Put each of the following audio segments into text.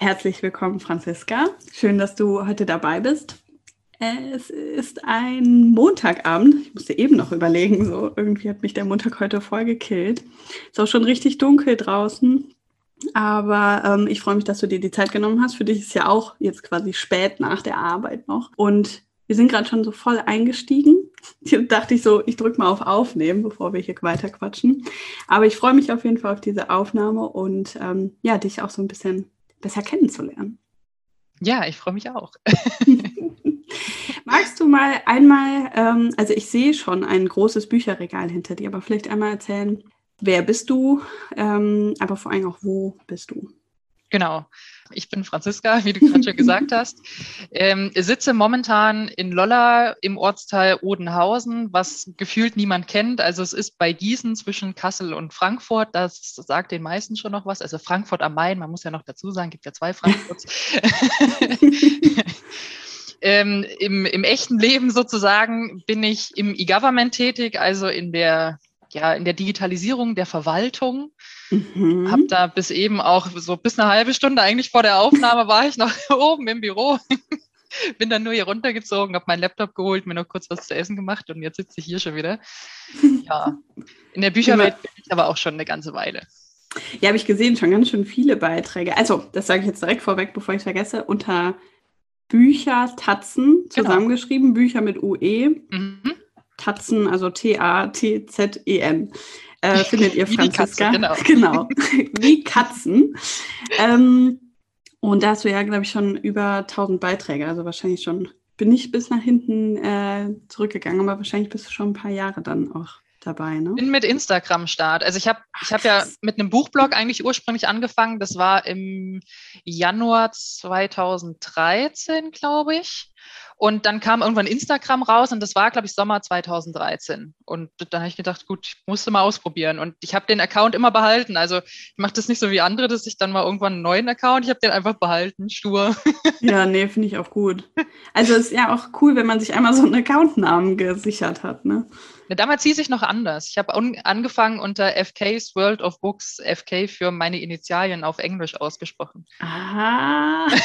Herzlich willkommen, Franziska. Schön, dass du heute dabei bist. Es ist ein Montagabend. Ich musste eben noch überlegen, so irgendwie hat mich der Montag heute voll gekillt. Ist auch schon richtig dunkel draußen. Aber ähm, ich freue mich, dass du dir die Zeit genommen hast. Für dich ist ja auch jetzt quasi spät nach der Arbeit noch. Und wir sind gerade schon so voll eingestiegen. Hier dachte ich so, ich drücke mal auf Aufnehmen, bevor wir hier weiter quatschen. Aber ich freue mich auf jeden Fall auf diese Aufnahme und ähm, ja, dich auch so ein bisschen besser kennenzulernen. Ja, ich freue mich auch. Magst du mal einmal, ähm, also ich sehe schon ein großes Bücherregal hinter dir, aber vielleicht einmal erzählen, wer bist du, ähm, aber vor allem auch, wo bist du? Genau. Ich bin Franziska, wie du gerade schon gesagt hast. Ähm, sitze momentan in Lolla im Ortsteil Odenhausen, was gefühlt niemand kennt. Also es ist bei Gießen zwischen Kassel und Frankfurt. Das sagt den meisten schon noch was. Also Frankfurt am Main, man muss ja noch dazu sagen, gibt ja zwei Frankfurts. ähm, im, Im echten Leben sozusagen bin ich im E-Government tätig, also in der, ja, in der Digitalisierung der Verwaltung. Mhm. Hab da bis eben auch so bis eine halbe Stunde eigentlich vor der Aufnahme war ich noch oben im Büro. Bin dann nur hier runtergezogen, habe meinen Laptop geholt, mir noch kurz was zu essen gemacht und jetzt sitze ich hier schon wieder. Ja, in der Bücherwelt bin ich aber auch schon eine ganze Weile. Ja, habe ich gesehen, schon ganz schön viele Beiträge. Also, das sage ich jetzt direkt vorweg, bevor ich es vergesse, unter Bücher, Tatzen, genau. zusammengeschrieben, genau. Bücher mit UE. Mhm. Tatzen, also T-A-T-Z-E-N äh, findet ihr Franziska. Katze, genau. genau. Wie Katzen. Ähm, und da hast du ja, glaube ich, schon über 1000 Beiträge, also wahrscheinlich schon, bin ich bis nach hinten äh, zurückgegangen, aber wahrscheinlich bist du schon ein paar Jahre dann auch dabei, ne? Bin mit Instagram Start. Also ich habe ich habe ja mit einem Buchblog eigentlich ursprünglich angefangen. Das war im Januar 2013, glaube ich. Und dann kam irgendwann Instagram raus und das war, glaube ich, Sommer 2013. Und dann habe ich gedacht, gut, ich musste mal ausprobieren. Und ich habe den Account immer behalten. Also ich mache das nicht so wie andere, dass ich dann mal irgendwann einen neuen Account, ich habe den einfach behalten, stur. Ja, nee, finde ich auch gut. Also es ist ja auch cool, wenn man sich einmal so einen Accountnamen gesichert hat, ne? Damals hieß ich noch anders. Ich habe angefangen unter FK's World of Books, FK für meine Initialien auf Englisch ausgesprochen. Ah.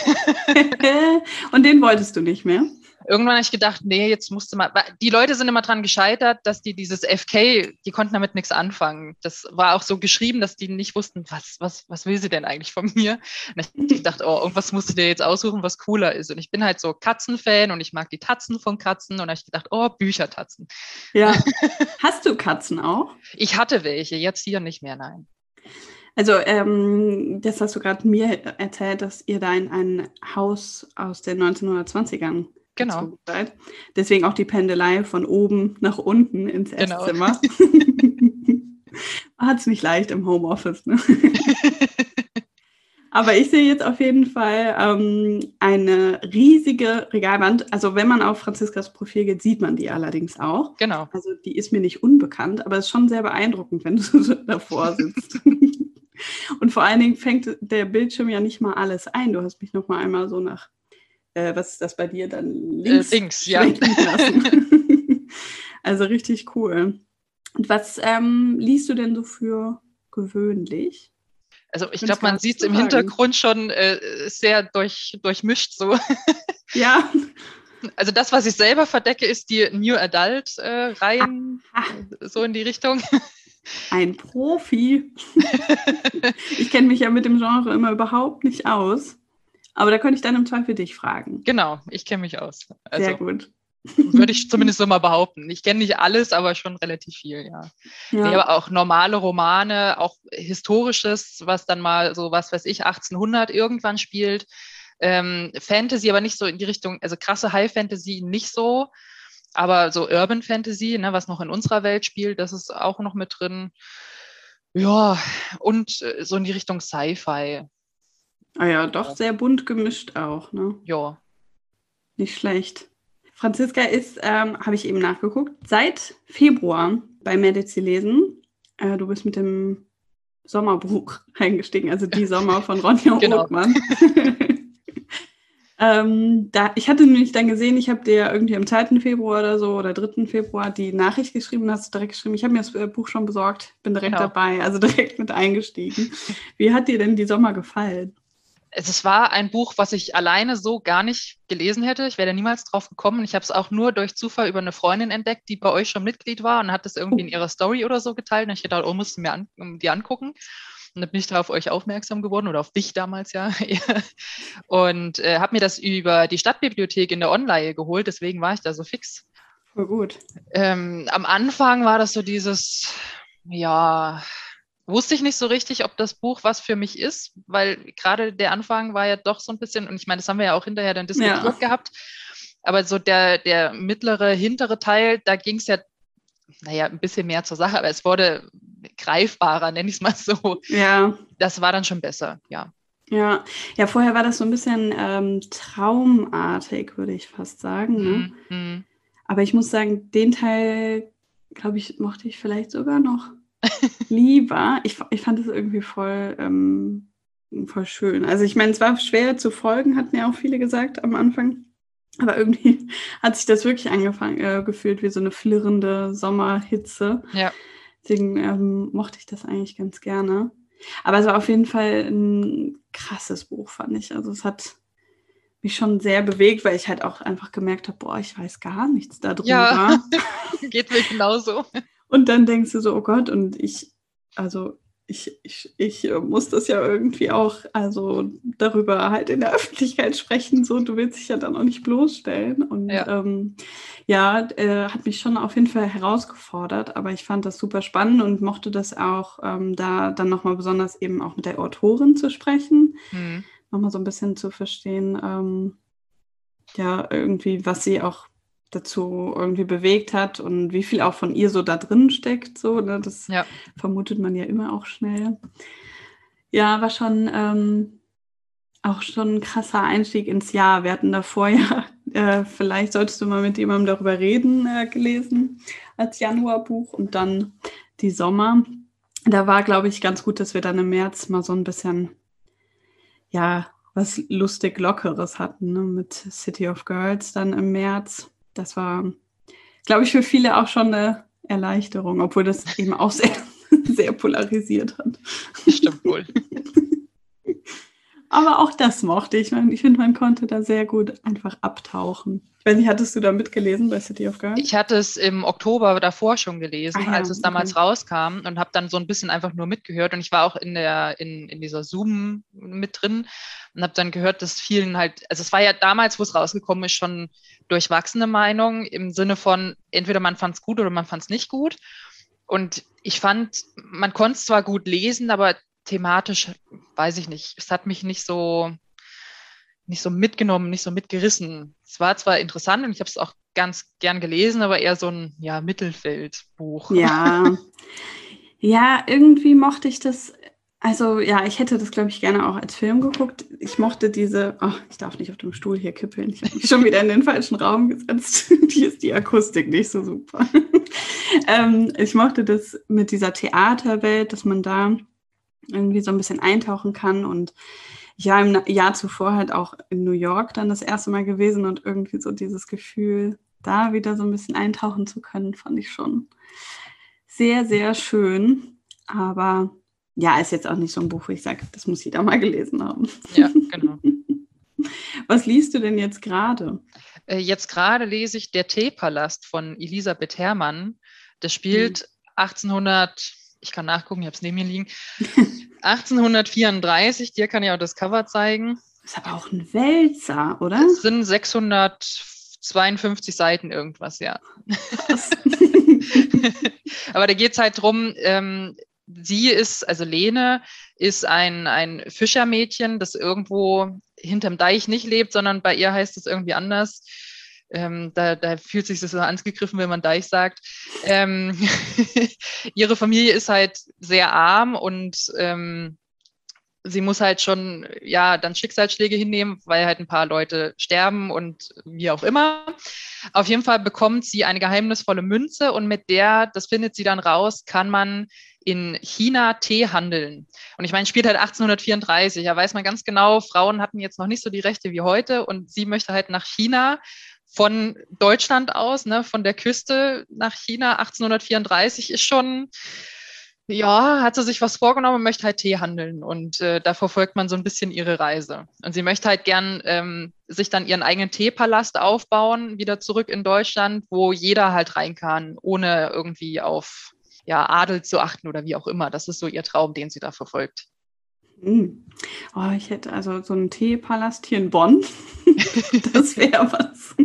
Und den wolltest du nicht mehr? Irgendwann habe ich gedacht, nee, jetzt musste mal. Die Leute sind immer dran gescheitert, dass die dieses FK, die konnten damit nichts anfangen. Das war auch so geschrieben, dass die nicht wussten, was, was, was will sie denn eigentlich von mir? Und ich dachte, oh, irgendwas musst du dir jetzt aussuchen, was cooler ist. Und ich bin halt so Katzenfan und ich mag die Tatzen von Katzen. Und da habe ich gedacht, oh, Büchertatzen. Ja. Hast du Katzen auch? Ich hatte welche, jetzt hier nicht mehr, nein. Also, ähm, das hast du gerade mir erzählt, dass ihr da in ein Haus aus den 1920ern Genau. Deswegen auch die Pendelei von oben nach unten ins genau. Esszimmer. Hat es nicht leicht im Homeoffice. Ne? Aber ich sehe jetzt auf jeden Fall ähm, eine riesige Regalwand. Also wenn man auf Franziskas Profil geht, sieht man die allerdings auch. Genau. Also die ist mir nicht unbekannt, aber es ist schon sehr beeindruckend, wenn du so davor sitzt. Und vor allen Dingen fängt der Bildschirm ja nicht mal alles ein. Du hast mich noch mal einmal so nach äh, was ist das bei dir dann links? Äh, links, ja. also richtig cool. Und was ähm, liest du denn so für gewöhnlich? Also ich glaube, man sieht es im Hintergrund schon äh, sehr durch, durchmischt so. Ja. Also das, was ich selber verdecke, ist die New Adult äh, Reihen, ah, ah. so in die Richtung. Ein Profi. ich kenne mich ja mit dem Genre immer überhaupt nicht aus. Aber da könnte ich dann im Zweifel dich fragen. Genau, ich kenne mich aus. Also, Sehr gut. Würde ich zumindest so mal behaupten. Ich kenne nicht alles, aber schon relativ viel, ja. ja. Nee, aber auch normale Romane, auch historisches, was dann mal so, was weiß ich, 1800 irgendwann spielt. Ähm, Fantasy, aber nicht so in die Richtung, also krasse High Fantasy nicht so, aber so Urban Fantasy, ne, was noch in unserer Welt spielt, das ist auch noch mit drin. Ja, und äh, so in die Richtung Sci-Fi Ah ja, doch sehr bunt gemischt auch, ne? Ja. Nicht schlecht. Franziska ist, ähm, habe ich eben nachgeguckt, seit Februar bei Medici lesen. Äh, du bist mit dem Sommerbuch eingestiegen, also die Sommer von Ronja genau. Othmann. ähm, da, ich hatte nämlich dann gesehen, ich habe dir irgendwie am 2. Februar oder so oder 3. Februar die Nachricht geschrieben, hast du direkt geschrieben, ich habe mir das äh, Buch schon besorgt, bin direkt genau. dabei, also direkt mit eingestiegen. Wie hat dir denn die Sommer gefallen? Es war ein Buch, was ich alleine so gar nicht gelesen hätte. Ich wäre niemals drauf gekommen. Ich habe es auch nur durch Zufall über eine Freundin entdeckt, die bei euch schon Mitglied war und hat es irgendwie in ihrer Story oder so geteilt. Und ich dachte, oh, musst du mir an, die angucken. Und dann bin ich da auf euch aufmerksam geworden oder auf dich damals ja. und äh, habe mir das über die Stadtbibliothek in der Online geholt. Deswegen war ich da so fix. Voll gut. Ähm, am Anfang war das so dieses, ja, wusste ich nicht so richtig, ob das Buch was für mich ist, weil gerade der Anfang war ja doch so ein bisschen, und ich meine, das haben wir ja auch hinterher dann diskutiert ja. gehabt, aber so der, der mittlere, hintere Teil, da ging es ja, naja, ein bisschen mehr zur Sache, aber es wurde greifbarer, nenne ich es mal so. Ja. Das war dann schon besser, ja. Ja, ja, vorher war das so ein bisschen ähm, traumartig, würde ich fast sagen. Ne? Mhm. Aber ich muss sagen, den Teil, glaube ich, mochte ich vielleicht sogar noch lieber. Ich, ich fand es irgendwie voll, ähm, voll schön. Also ich meine, es war schwer zu folgen, hatten ja auch viele gesagt am Anfang. Aber irgendwie hat sich das wirklich angefangen, äh, gefühlt wie so eine flirrende Sommerhitze. Ja. Deswegen ähm, mochte ich das eigentlich ganz gerne. Aber es war auf jeden Fall ein krasses Buch, fand ich. Also es hat mich schon sehr bewegt, weil ich halt auch einfach gemerkt habe, boah, ich weiß gar nichts darüber. Ja, geht mir genauso. Und dann denkst du so, oh Gott, und ich, also ich, ich, ich muss das ja irgendwie auch, also darüber halt in der Öffentlichkeit sprechen, so, du willst dich ja dann auch nicht bloßstellen. Und ja, ähm, ja äh, hat mich schon auf jeden Fall herausgefordert, aber ich fand das super spannend und mochte das auch, ähm, da dann nochmal besonders eben auch mit der Autorin zu sprechen, mhm. nochmal so ein bisschen zu verstehen, ähm, ja, irgendwie, was sie auch dazu irgendwie bewegt hat und wie viel auch von ihr so da drin steckt. So, ne? Das ja. vermutet man ja immer auch schnell. Ja, war schon ähm, auch schon ein krasser Einstieg ins Jahr. Wir hatten davor ja, äh, vielleicht solltest du mal mit jemandem darüber reden, äh, gelesen als Januarbuch und dann die Sommer. Da war, glaube ich, ganz gut, dass wir dann im März mal so ein bisschen, ja, was lustig Lockeres hatten, ne? mit City of Girls dann im März das war, glaube ich, für viele auch schon eine Erleichterung, obwohl das eben auch sehr, sehr polarisiert hat. Stimmt wohl. Aber auch das mochte ich. Ich finde, man konnte da sehr gut einfach abtauchen. Ich weiß nicht, hattest du da mitgelesen bei City of Girls? Ich hatte es im Oktober davor schon gelesen, ah, als es damals okay. rauskam und habe dann so ein bisschen einfach nur mitgehört. Und ich war auch in, der, in, in dieser Zoom mit drin und habe dann gehört, dass vielen halt, also es war ja damals, wo es rausgekommen ist, schon durchwachsene Meinung im Sinne von, entweder man fand es gut oder man fand es nicht gut. Und ich fand, man konnte es zwar gut lesen, aber thematisch, weiß ich nicht, es hat mich nicht so, nicht so mitgenommen, nicht so mitgerissen. Es war zwar interessant und ich habe es auch ganz gern gelesen, aber eher so ein ja, Mittelfeldbuch. Ja. ja, irgendwie mochte ich das. Also ja, ich hätte das, glaube ich, gerne auch als Film geguckt. Ich mochte diese, oh, ich darf nicht auf dem Stuhl hier kippeln. Ich habe mich schon wieder in den falschen Raum gesetzt. Hier ist die Akustik nicht so super. ähm, ich mochte das mit dieser Theaterwelt, dass man da irgendwie so ein bisschen eintauchen kann. Und ich war im Jahr zuvor halt auch in New York dann das erste Mal gewesen und irgendwie so dieses Gefühl, da wieder so ein bisschen eintauchen zu können, fand ich schon sehr, sehr schön. Aber ja, ist jetzt auch nicht so ein Buch, wo ich sage, das muss jeder mal gelesen haben. Ja, genau. Was liest du denn jetzt gerade? Äh, jetzt gerade lese ich Der Teepalast von Elisabeth Herrmann. Das spielt hm. 1800 ich kann nachgucken, ich habe es neben mir liegen. 1834, dir kann ich auch das Cover zeigen. Das ist aber auch ein Wälzer, oder? Das sind 652 Seiten irgendwas, ja. aber da geht es halt drum, ähm, sie ist, also Lene, ist ein, ein Fischermädchen, das irgendwo hinterm Deich nicht lebt, sondern bei ihr heißt es irgendwie anders ähm, da, da, fühlt sich das so angegriffen, wenn man Deich sagt. Ähm, ihre Familie ist halt sehr arm und ähm, sie muss halt schon, ja, dann Schicksalsschläge hinnehmen, weil halt ein paar Leute sterben und wie auch immer. Auf jeden Fall bekommt sie eine geheimnisvolle Münze und mit der, das findet sie dann raus, kann man in China Tee handeln. Und ich meine, spielt halt 1834. Da weiß man ganz genau, Frauen hatten jetzt noch nicht so die Rechte wie heute und sie möchte halt nach China von Deutschland aus, ne, von der Küste nach China 1834 ist schon, ja, hat sie sich was vorgenommen und möchte halt Tee handeln. Und äh, da verfolgt man so ein bisschen ihre Reise. Und sie möchte halt gern ähm, sich dann ihren eigenen Teepalast aufbauen, wieder zurück in Deutschland, wo jeder halt rein kann, ohne irgendwie auf ja, Adel zu achten oder wie auch immer. Das ist so ihr Traum, den sie da verfolgt. Hm. Oh, ich hätte also so einen Teepalast hier in Bonn. das wäre was.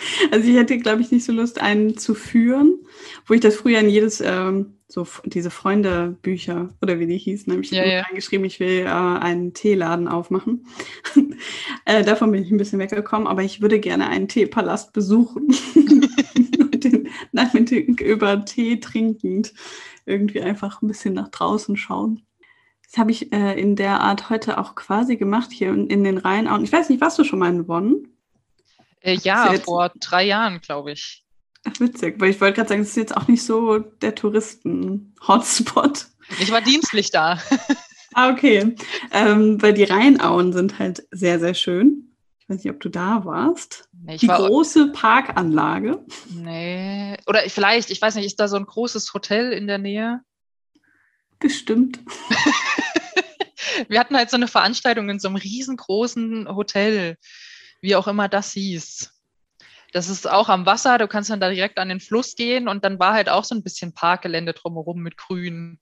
Also ich hätte, glaube ich, nicht so Lust, einen zu führen, wo ich das früher in jedes, ähm, so diese Freunde-Bücher oder wie die hießen, habe ich ja, ja. reingeschrieben, ich will äh, einen Teeladen aufmachen. äh, davon bin ich ein bisschen weggekommen, aber ich würde gerne einen Teepalast besuchen. Und den Nachmittag über Tee trinkend irgendwie einfach ein bisschen nach draußen schauen. Das habe ich äh, in der Art heute auch quasi gemacht, hier in, in den Rheinauen. Ich weiß nicht, warst du schon mal in Bonn? Äh, ja, vor drei Jahren, glaube ich. Ach, witzig, weil ich wollte gerade sagen, es ist jetzt auch nicht so der Touristen-Hotspot. Ich war dienstlich da. ah, okay. Ähm, weil die Rheinauen sind halt sehr, sehr schön. Ich weiß nicht, ob du da warst. Nee, die war, große Parkanlage. Nee. Oder vielleicht, ich weiß nicht, ist da so ein großes Hotel in der Nähe? Bestimmt. Wir hatten halt so eine Veranstaltung in so einem riesengroßen Hotel wie auch immer das hieß. Das ist auch am Wasser, du kannst dann da direkt an den Fluss gehen und dann war halt auch so ein bisschen Parkgelände drumherum mit Grün.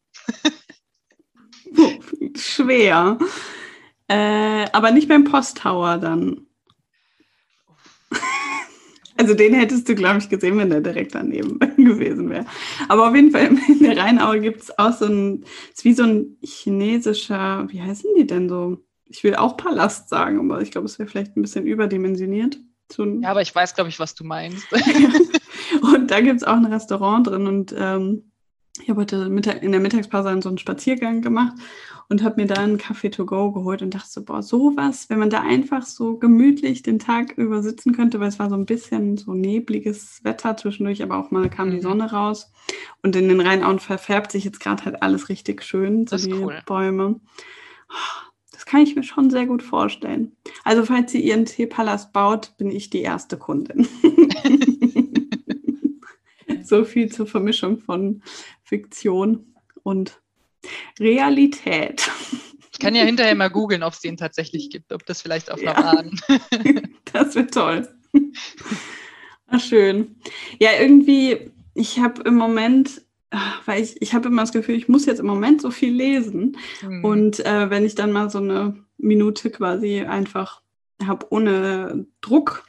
Schwer. Äh, aber nicht beim Posttower dann. Also den hättest du, glaube ich, gesehen, wenn der direkt daneben gewesen wäre. Aber auf jeden Fall in der Rheinaue gibt es auch so ein, ist wie so ein chinesischer, wie heißen die denn so? Ich will auch Palast sagen, aber ich glaube, es wäre vielleicht ein bisschen überdimensioniert. So ja, aber ich weiß, glaube ich, was du meinst. und da gibt es auch ein Restaurant drin und ähm, ich habe heute Mittag, in der Mittagspause so einen Spaziergang gemacht und habe mir da einen Kaffee to go geholt und dachte so, boah, sowas, wenn man da einfach so gemütlich den Tag über sitzen könnte, weil es war so ein bisschen so nebliges Wetter zwischendurch, aber auch mal kam die mhm. Sonne raus und in den Rheinauen verfärbt sich jetzt gerade halt alles richtig schön, so die cool. Bäume. Oh, kann ich mir schon sehr gut vorstellen. Also falls sie ihren Teepalast baut, bin ich die erste Kundin. so viel zur Vermischung von Fiktion und Realität. Ich kann ja hinterher mal googeln, ob es den tatsächlich gibt, ob das vielleicht auf ja. Bahn. das wird toll. Ach, schön. Ja, irgendwie, ich habe im Moment weil ich, ich habe immer das Gefühl, ich muss jetzt im Moment so viel lesen. Mhm. Und äh, wenn ich dann mal so eine Minute quasi einfach habe ohne Druck,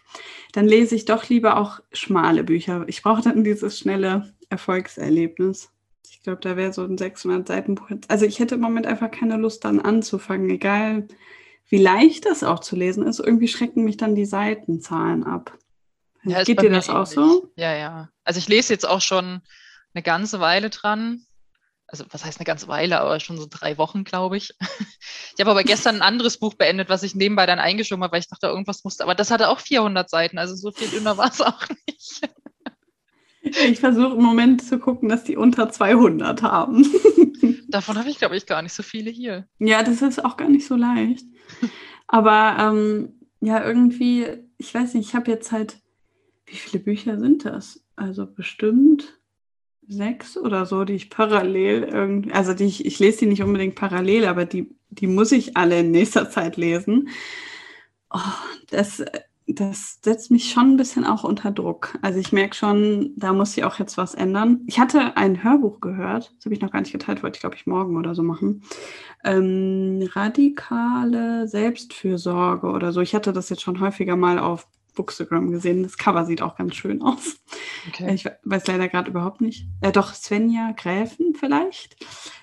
dann lese ich doch lieber auch schmale Bücher. Ich brauche dann dieses schnelle Erfolgserlebnis. Ich glaube, da wäre so ein 600 Seiten Buch. Also ich hätte im Moment einfach keine Lust dann anzufangen, egal wie leicht das auch zu lesen ist. Irgendwie schrecken mich dann die Seitenzahlen ab. Ja, Geht dir das auch so? Ja, ja. Also ich lese jetzt auch schon eine ganze Weile dran. Also was heißt eine ganze Weile, aber schon so drei Wochen, glaube ich. Ich habe aber gestern ein anderes Buch beendet, was ich nebenbei dann eingeschoben habe, weil ich dachte, irgendwas musste. Aber das hatte auch 400 Seiten, also so viel dünner war es auch nicht. Ich versuche im Moment zu gucken, dass die unter 200 haben. Davon habe ich, glaube ich, gar nicht so viele hier. Ja, das ist auch gar nicht so leicht. Aber ähm, ja, irgendwie, ich weiß nicht, ich habe jetzt halt, wie viele Bücher sind das? Also bestimmt sechs oder so, die ich parallel irgendwie, also die ich, ich lese die nicht unbedingt parallel, aber die, die muss ich alle in nächster Zeit lesen. Oh, das, das setzt mich schon ein bisschen auch unter Druck. Also ich merke schon, da muss ich auch jetzt was ändern. Ich hatte ein Hörbuch gehört, das habe ich noch gar nicht geteilt, wollte ich glaube ich morgen oder so machen. Ähm, radikale Selbstfürsorge oder so. Ich hatte das jetzt schon häufiger mal auf Bookstagram gesehen. Das Cover sieht auch ganz schön aus. Okay. Ich weiß leider gerade überhaupt nicht. Äh, doch, Svenja Gräfen vielleicht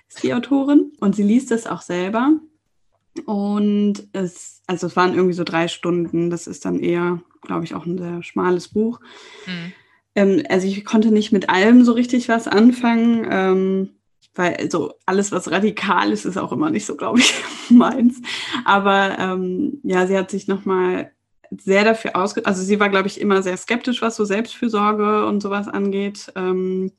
ist die Autorin. Und sie liest es auch selber. Und es, also es waren irgendwie so drei Stunden. Das ist dann eher, glaube ich, auch ein sehr schmales Buch. Mhm. Ähm, also ich konnte nicht mit allem so richtig was anfangen. Ähm, weil so alles, was radikal ist, ist auch immer nicht so, glaube ich, meins. Aber ähm, ja, sie hat sich nochmal sehr dafür ausge... Also sie war, glaube ich, immer sehr skeptisch, was so Selbstfürsorge und sowas angeht. Ähm,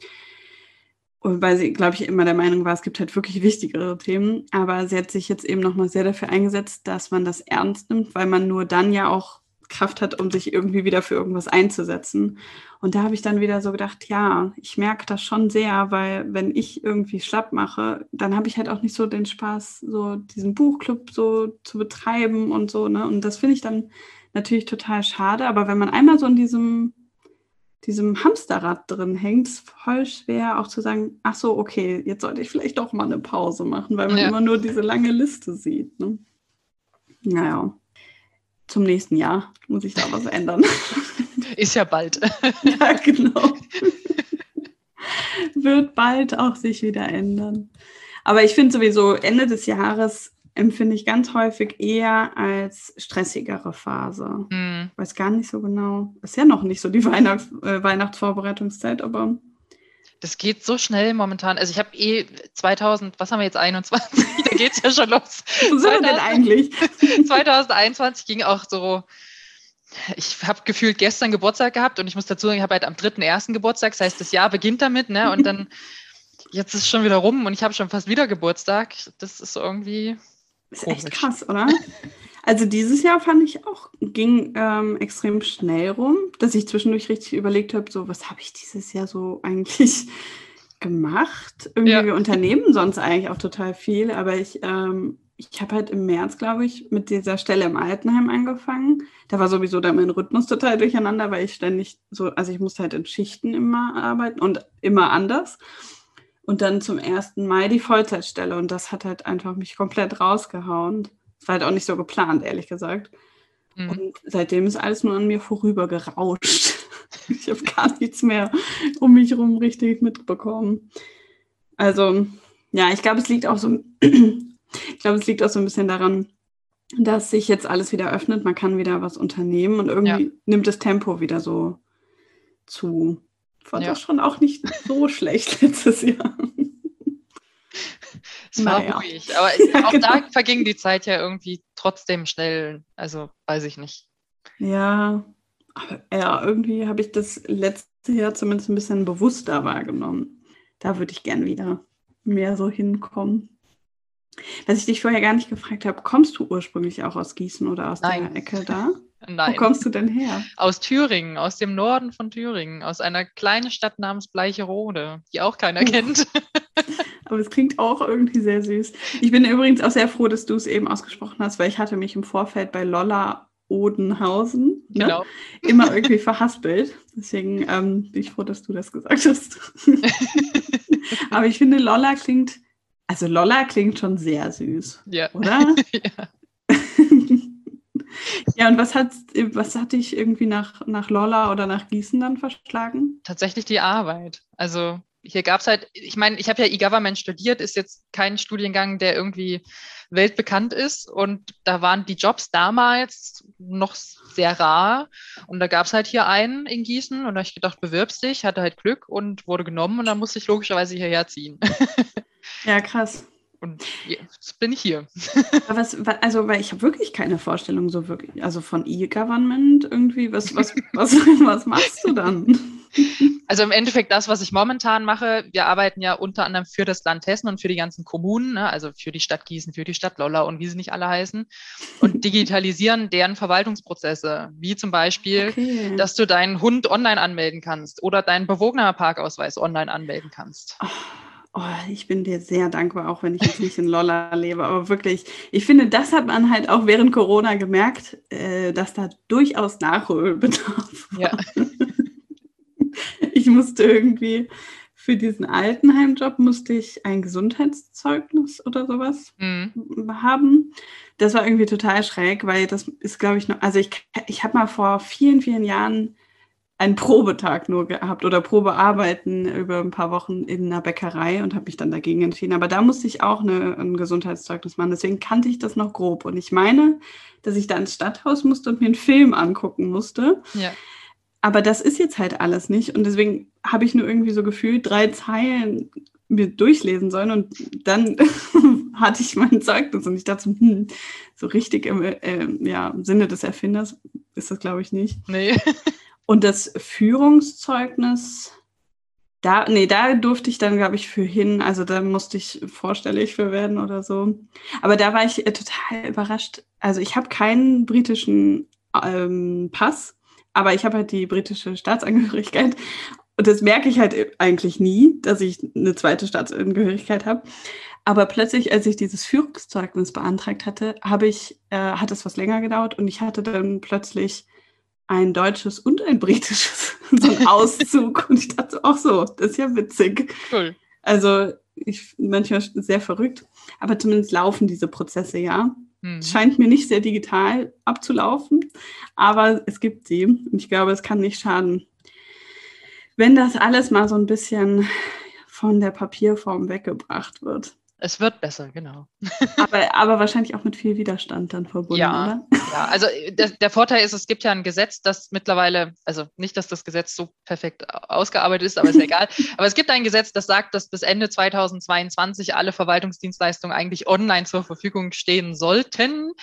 weil sie, glaube ich, immer der Meinung war, es gibt halt wirklich wichtigere Themen. Aber sie hat sich jetzt eben nochmal sehr dafür eingesetzt, dass man das ernst nimmt, weil man nur dann ja auch Kraft hat, um sich irgendwie wieder für irgendwas einzusetzen. Und da habe ich dann wieder so gedacht, ja, ich merke das schon sehr, weil wenn ich irgendwie schlapp mache, dann habe ich halt auch nicht so den Spaß, so diesen Buchclub so zu betreiben und so. Ne? Und das finde ich dann natürlich total schade. Aber wenn man einmal so in diesem, diesem Hamsterrad drin hängt, ist voll schwer auch zu sagen, ach so, okay, jetzt sollte ich vielleicht doch mal eine Pause machen, weil man ja. immer nur diese lange Liste sieht. Ne? Naja zum nächsten Jahr muss ich da was ändern. Ist ja bald. ja, genau. Wird bald auch sich wieder ändern. Aber ich finde sowieso, Ende des Jahres empfinde ich ganz häufig eher als stressigere Phase. Mm. Weiß gar nicht so genau. Ist ja noch nicht so die Weihnachts äh, Weihnachtsvorbereitungszeit, aber das geht so schnell momentan. Also ich habe eh 2000, was haben wir jetzt, 21? da geht es ja schon los. Wo sind wir denn eigentlich? 2021 ging auch so, ich habe gefühlt gestern Geburtstag gehabt und ich muss dazu sagen, ich habe halt am 3.1. Geburtstag, das heißt, das Jahr beginnt damit, ne? Und dann, jetzt ist es schon wieder rum und ich habe schon fast wieder Geburtstag. Das ist irgendwie. Das ist echt krass, oder? Also dieses Jahr fand ich auch, ging ähm, extrem schnell rum, dass ich zwischendurch richtig überlegt habe, so, was habe ich dieses Jahr so eigentlich gemacht? Irgendwie ja. wir unternehmen sonst eigentlich auch total viel, aber ich, ähm, ich habe halt im März, glaube ich, mit dieser Stelle im Altenheim angefangen. Da war sowieso dann mein Rhythmus total durcheinander, weil ich ständig so, also ich musste halt in Schichten immer arbeiten und immer anders. Und dann zum 1. Mai die Vollzeitstelle und das hat halt einfach mich komplett rausgehauen. Das war halt auch nicht so geplant, ehrlich gesagt. Mhm. Und seitdem ist alles nur an mir vorüber gerauscht. ich habe gar nichts mehr um mich herum richtig mitbekommen. Also, ja, ich glaube, es liegt auch so, ich glaube, es liegt auch so ein bisschen daran, dass sich jetzt alles wieder öffnet, man kann wieder was unternehmen und irgendwie ja. nimmt das Tempo wieder so zu. Fand ja. das schon auch nicht so schlecht letztes Jahr. Es war naja. ruhig. Aber auch genau. da verging die Zeit ja irgendwie trotzdem schnell. Also weiß ich nicht. Ja, ja, irgendwie habe ich das letzte Jahr zumindest ein bisschen bewusster wahrgenommen. Da würde ich gern wieder mehr so hinkommen. Was ich dich vorher gar nicht gefragt habe, kommst du ursprünglich auch aus Gießen oder aus Nein. der Ecke da? Nein. Wo kommst du denn her? Aus Thüringen, aus dem Norden von Thüringen, aus einer kleinen Stadt namens Bleicherode, die auch keiner kennt. Aber es klingt auch irgendwie sehr süß. Ich bin übrigens auch sehr froh, dass du es eben ausgesprochen hast, weil ich hatte mich im Vorfeld bei Lolla Odenhausen ne, genau. immer irgendwie verhaspelt. Deswegen ähm, bin ich froh, dass du das gesagt hast. Aber ich finde, Lolla klingt, also Lolla klingt schon sehr süß. Ja. Oder? ja. Ja, und was hat, was hat dich irgendwie nach, nach Lolla oder nach Gießen dann verschlagen? Tatsächlich die Arbeit. Also hier gab es halt, ich meine, ich habe ja E-Government studiert, ist jetzt kein Studiengang, der irgendwie weltbekannt ist. Und da waren die Jobs damals noch sehr rar. Und da gab es halt hier einen in Gießen und da habe ich gedacht, bewirbst dich, hatte halt Glück und wurde genommen und dann musste ich logischerweise hierher ziehen. Ja, krass. Und jetzt bin ich hier. Was, also, weil ich habe wirklich keine Vorstellung so wirklich, also von E-Government irgendwie. Was, was, was, was machst du dann? Also im Endeffekt das, was ich momentan mache, wir arbeiten ja unter anderem für das Land Hessen und für die ganzen Kommunen, ne? also für die Stadt Gießen, für die Stadt Lolla und wie sie nicht alle heißen und digitalisieren deren Verwaltungsprozesse, wie zum Beispiel, okay. dass du deinen Hund online anmelden kannst oder deinen bewogener Parkausweis online anmelden kannst. Oh. Oh, ich bin dir sehr dankbar, auch wenn ich jetzt nicht in Lolla lebe. Aber wirklich, ich finde, das hat man halt auch während Corona gemerkt, äh, dass da durchaus Nachholbedarf war. Ja. Ich musste irgendwie für diesen Altenheimjob musste ich ein Gesundheitszeugnis oder sowas mhm. haben. Das war irgendwie total schräg, weil das ist, glaube ich, noch, also ich, ich habe mal vor vielen, vielen Jahren einen Probetag nur gehabt oder Probearbeiten über ein paar Wochen in einer Bäckerei und habe mich dann dagegen entschieden. Aber da musste ich auch eine, ein Gesundheitszeugnis machen. Deswegen kannte ich das noch grob. Und ich meine, dass ich da ins Stadthaus musste und mir einen Film angucken musste. Ja. aber das ist jetzt halt alles nicht. Und deswegen habe ich nur irgendwie so gefühlt drei Zeilen mir durchlesen sollen. Und dann hatte ich mein Zeugnis und ich dachte, hm, so richtig im äh, ja, Sinne des Erfinders ist das, glaube ich, nicht. Nee. Und das Führungszeugnis, da, nee, da durfte ich dann, glaube ich, für hin. Also da musste ich vorstellig für werden oder so. Aber da war ich äh, total überrascht. Also ich habe keinen britischen ähm, Pass, aber ich habe halt die britische Staatsangehörigkeit. Und das merke ich halt eigentlich nie, dass ich eine zweite Staatsangehörigkeit habe. Aber plötzlich, als ich dieses Führungszeugnis beantragt hatte, habe ich, äh, hat es was länger gedauert und ich hatte dann plötzlich ein deutsches und ein britisches, so ein Auszug. und ich dachte auch so, das ist ja witzig. Cool. Also ich manchmal sehr verrückt, aber zumindest laufen diese Prozesse ja. Hm. Scheint mir nicht sehr digital abzulaufen, aber es gibt sie und ich glaube, es kann nicht schaden. Wenn das alles mal so ein bisschen von der Papierform weggebracht wird. Es wird besser, genau. aber, aber wahrscheinlich auch mit viel Widerstand dann verbunden, ja, oder? Ja, also äh, der, der, Vorteil ist, es gibt ja ein Gesetz, das mittlerweile, also nicht, dass das Gesetz so perfekt ausgearbeitet ist, aber ist egal. Aber es gibt ein Gesetz, das sagt, dass bis Ende 2022 alle Verwaltungsdienstleistungen eigentlich online zur Verfügung stehen sollten.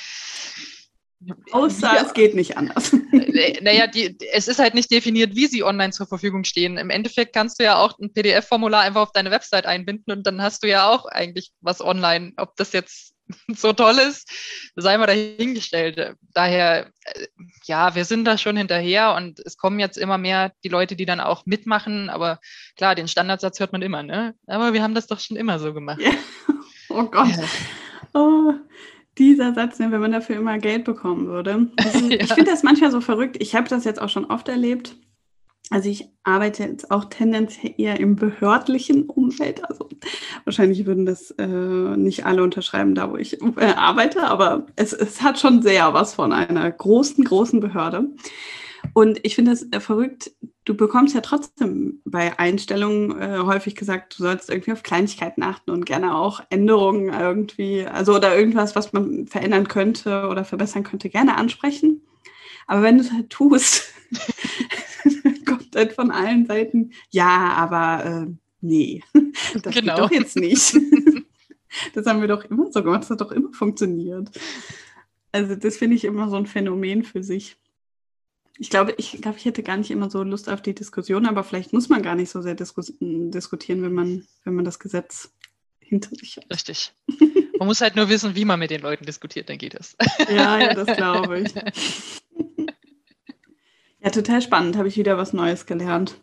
Außer ja. es geht nicht anders. Äh, naja, die, es ist halt nicht definiert, wie sie online zur Verfügung stehen. Im Endeffekt kannst du ja auch ein PDF-Formular einfach auf deine Website einbinden und dann hast du ja auch eigentlich was online. Ob das jetzt so toll ist, sei mal dahingestellt. Daher, äh, ja, wir sind da schon hinterher und es kommen jetzt immer mehr die Leute, die dann auch mitmachen. Aber klar, den Standardsatz hört man immer, ne? Aber wir haben das doch schon immer so gemacht. Ja. Oh Gott. Ja. Oh dieser Satz, wenn man dafür immer Geld bekommen würde. Also, ja. Ich finde das manchmal so verrückt. Ich habe das jetzt auch schon oft erlebt. Also ich arbeite jetzt auch tendenziell eher im behördlichen Umfeld. Also wahrscheinlich würden das äh, nicht alle unterschreiben, da wo ich äh, arbeite, aber es, es hat schon sehr was von einer großen, großen Behörde. Und ich finde das äh, verrückt. Du bekommst ja trotzdem bei Einstellungen äh, häufig gesagt, du sollst irgendwie auf Kleinigkeiten achten und gerne auch Änderungen irgendwie, also oder irgendwas, was man verändern könnte oder verbessern könnte, gerne ansprechen. Aber wenn du es halt tust, kommt halt von allen Seiten, ja, aber äh, nee, das genau. geht doch jetzt nicht. das haben wir doch immer so gemacht, das hat doch immer funktioniert. Also das finde ich immer so ein Phänomen für sich. Ich glaube, ich glaube, ich hätte gar nicht immer so Lust auf die Diskussion, aber vielleicht muss man gar nicht so sehr diskus diskutieren, wenn man, wenn man das Gesetz hinter sich hat. Richtig. Man muss halt nur wissen, wie man mit den Leuten diskutiert, dann geht es. Ja, ja, das glaube ich. Ja, total spannend, habe ich wieder was Neues gelernt.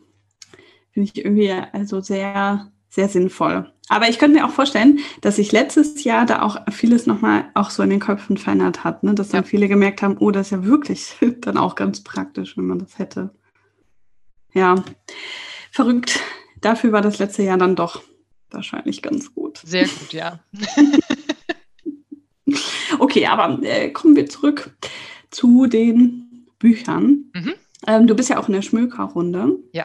Finde ich irgendwie also sehr, sehr sinnvoll. Aber ich könnte mir auch vorstellen, dass sich letztes Jahr da auch vieles nochmal auch so in den Köpfen verändert hat, ne? dass dann ja. viele gemerkt haben, oh, das ist ja wirklich dann auch ganz praktisch, wenn man das hätte. Ja, verrückt. Dafür war das letzte Jahr dann doch wahrscheinlich ganz gut. Sehr gut, ja. okay, aber äh, kommen wir zurück zu den Büchern. Mhm. Ähm, du bist ja auch in der Schmökerrunde. Ja.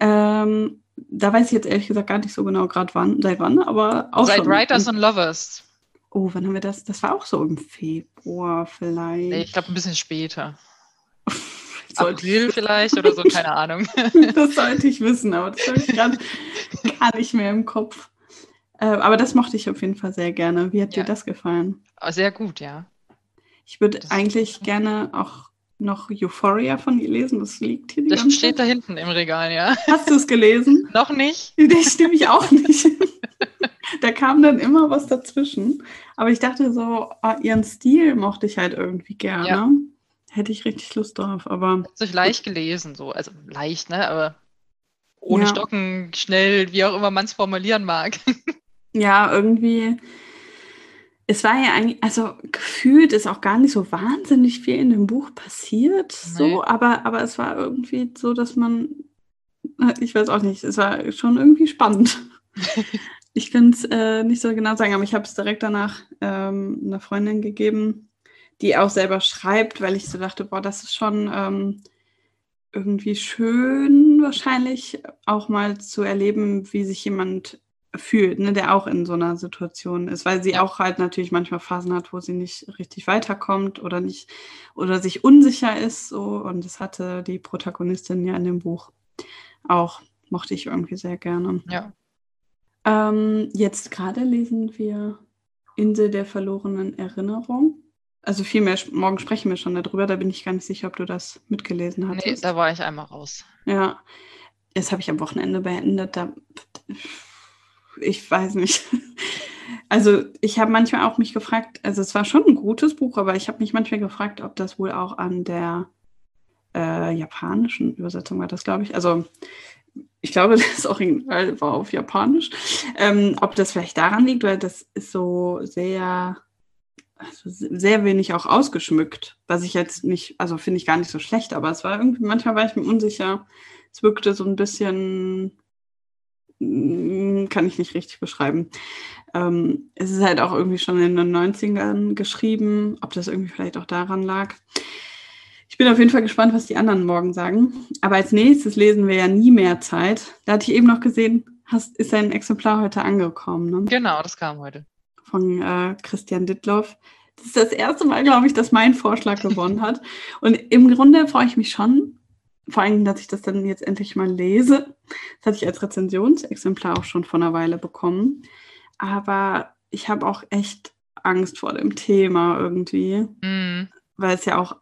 Ähm, da weiß ich jetzt ehrlich gesagt gar nicht so genau gerade wann, seit wann, aber auch Seit. Writers and Lovers. Oh, wann haben wir das? Das war auch so im Februar vielleicht. Nee, ich glaube ein bisschen später. April vielleicht oder so, keine Ahnung. das sollte ich wissen, aber das habe ich gerade gar nicht mehr im Kopf. Äh, aber das mochte ich auf jeden Fall sehr gerne. Wie hat ja. dir das gefallen? Sehr gut, ja. Ich würde eigentlich gerne auch noch Euphoria von ihr lesen? Das liegt hier. Die das steht da hinten im Regal, ja. Hast du es gelesen? noch nicht. Das stimme ich auch nicht. da kam dann immer was dazwischen. Aber ich dachte so, oh, ihren Stil mochte ich halt irgendwie gerne. Ja. Hätte ich richtig Lust drauf, aber. Hat sich leicht gelesen, so. Also leicht, ne? Aber ohne ja. Stocken, schnell, wie auch immer man es formulieren mag. ja, irgendwie es war ja eigentlich, also gefühlt ist auch gar nicht so wahnsinnig viel in dem Buch passiert, nee. so, aber, aber es war irgendwie so, dass man, ich weiß auch nicht, es war schon irgendwie spannend. ich kann es äh, nicht so genau sagen, aber ich habe es direkt danach ähm, einer Freundin gegeben, die auch selber schreibt, weil ich so dachte, boah, das ist schon ähm, irgendwie schön wahrscheinlich, auch mal zu erleben, wie sich jemand fühlt, ne, der auch in so einer Situation ist, weil sie auch halt natürlich manchmal Phasen hat, wo sie nicht richtig weiterkommt oder nicht oder sich unsicher ist so und das hatte die Protagonistin ja in dem Buch auch mochte ich irgendwie sehr gerne. Ja. Ähm, jetzt gerade lesen wir Insel der verlorenen Erinnerung. Also vielmehr, morgen sprechen wir schon darüber, da bin ich gar nicht sicher, ob du das mitgelesen hast. Nee, da war ich einmal raus. Ja, das habe ich am Wochenende beendet. Da, ich weiß nicht. Also ich habe manchmal auch mich gefragt, also es war schon ein gutes Buch, aber ich habe mich manchmal gefragt, ob das wohl auch an der äh, japanischen Übersetzung war, das glaube ich. Also ich glaube, das Original war auf Japanisch. Ähm, ob das vielleicht daran liegt, weil das ist so sehr, also sehr wenig auch ausgeschmückt, was ich jetzt nicht, also finde ich gar nicht so schlecht, aber es war irgendwie, manchmal war ich mir unsicher. Es wirkte so ein bisschen, kann ich nicht richtig beschreiben. Ähm, es ist halt auch irgendwie schon in den 90ern geschrieben, ob das irgendwie vielleicht auch daran lag. Ich bin auf jeden Fall gespannt, was die anderen morgen sagen. Aber als nächstes lesen wir ja nie mehr Zeit. Da hatte ich eben noch gesehen, hast, ist ein Exemplar heute angekommen. Ne? Genau, das kam heute. Von äh, Christian Dittloff. Das ist das erste Mal, glaube ich, dass mein Vorschlag gewonnen hat. Und im Grunde freue ich mich schon, vor allem, dass ich das dann jetzt endlich mal lese. Das hatte ich als Rezensionsexemplar auch schon vor einer Weile bekommen. Aber ich habe auch echt Angst vor dem Thema irgendwie, mm. weil es ja auch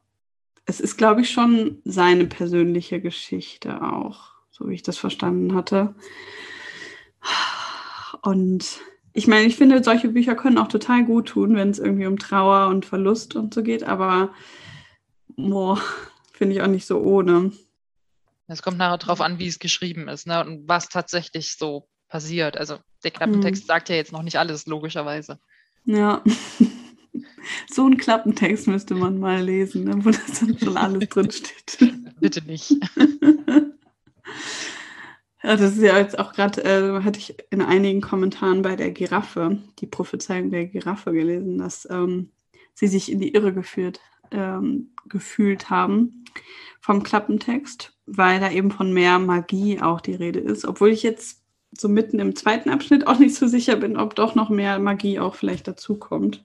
es ist, glaube ich, schon seine persönliche Geschichte auch, so wie ich das verstanden hatte. Und ich meine, ich finde, solche Bücher können auch total gut tun, wenn es irgendwie um Trauer und Verlust und so geht, aber finde ich auch nicht so ohne. Es kommt nachher darauf an, wie es geschrieben ist ne? und was tatsächlich so passiert. Also der Klappentext hm. sagt ja jetzt noch nicht alles, logischerweise. Ja. So einen Klappentext müsste man mal lesen, ne, wo das dann schon alles drin steht. Bitte nicht. Ja, das ist ja jetzt auch gerade, äh, hatte ich in einigen Kommentaren bei der Giraffe, die Prophezeiung der Giraffe gelesen, dass ähm, sie sich in die Irre geführt, ähm, gefühlt haben vom Klappentext, weil da eben von mehr Magie auch die Rede ist. Obwohl ich jetzt so mitten im zweiten Abschnitt auch nicht so sicher bin, ob doch noch mehr Magie auch vielleicht dazukommt.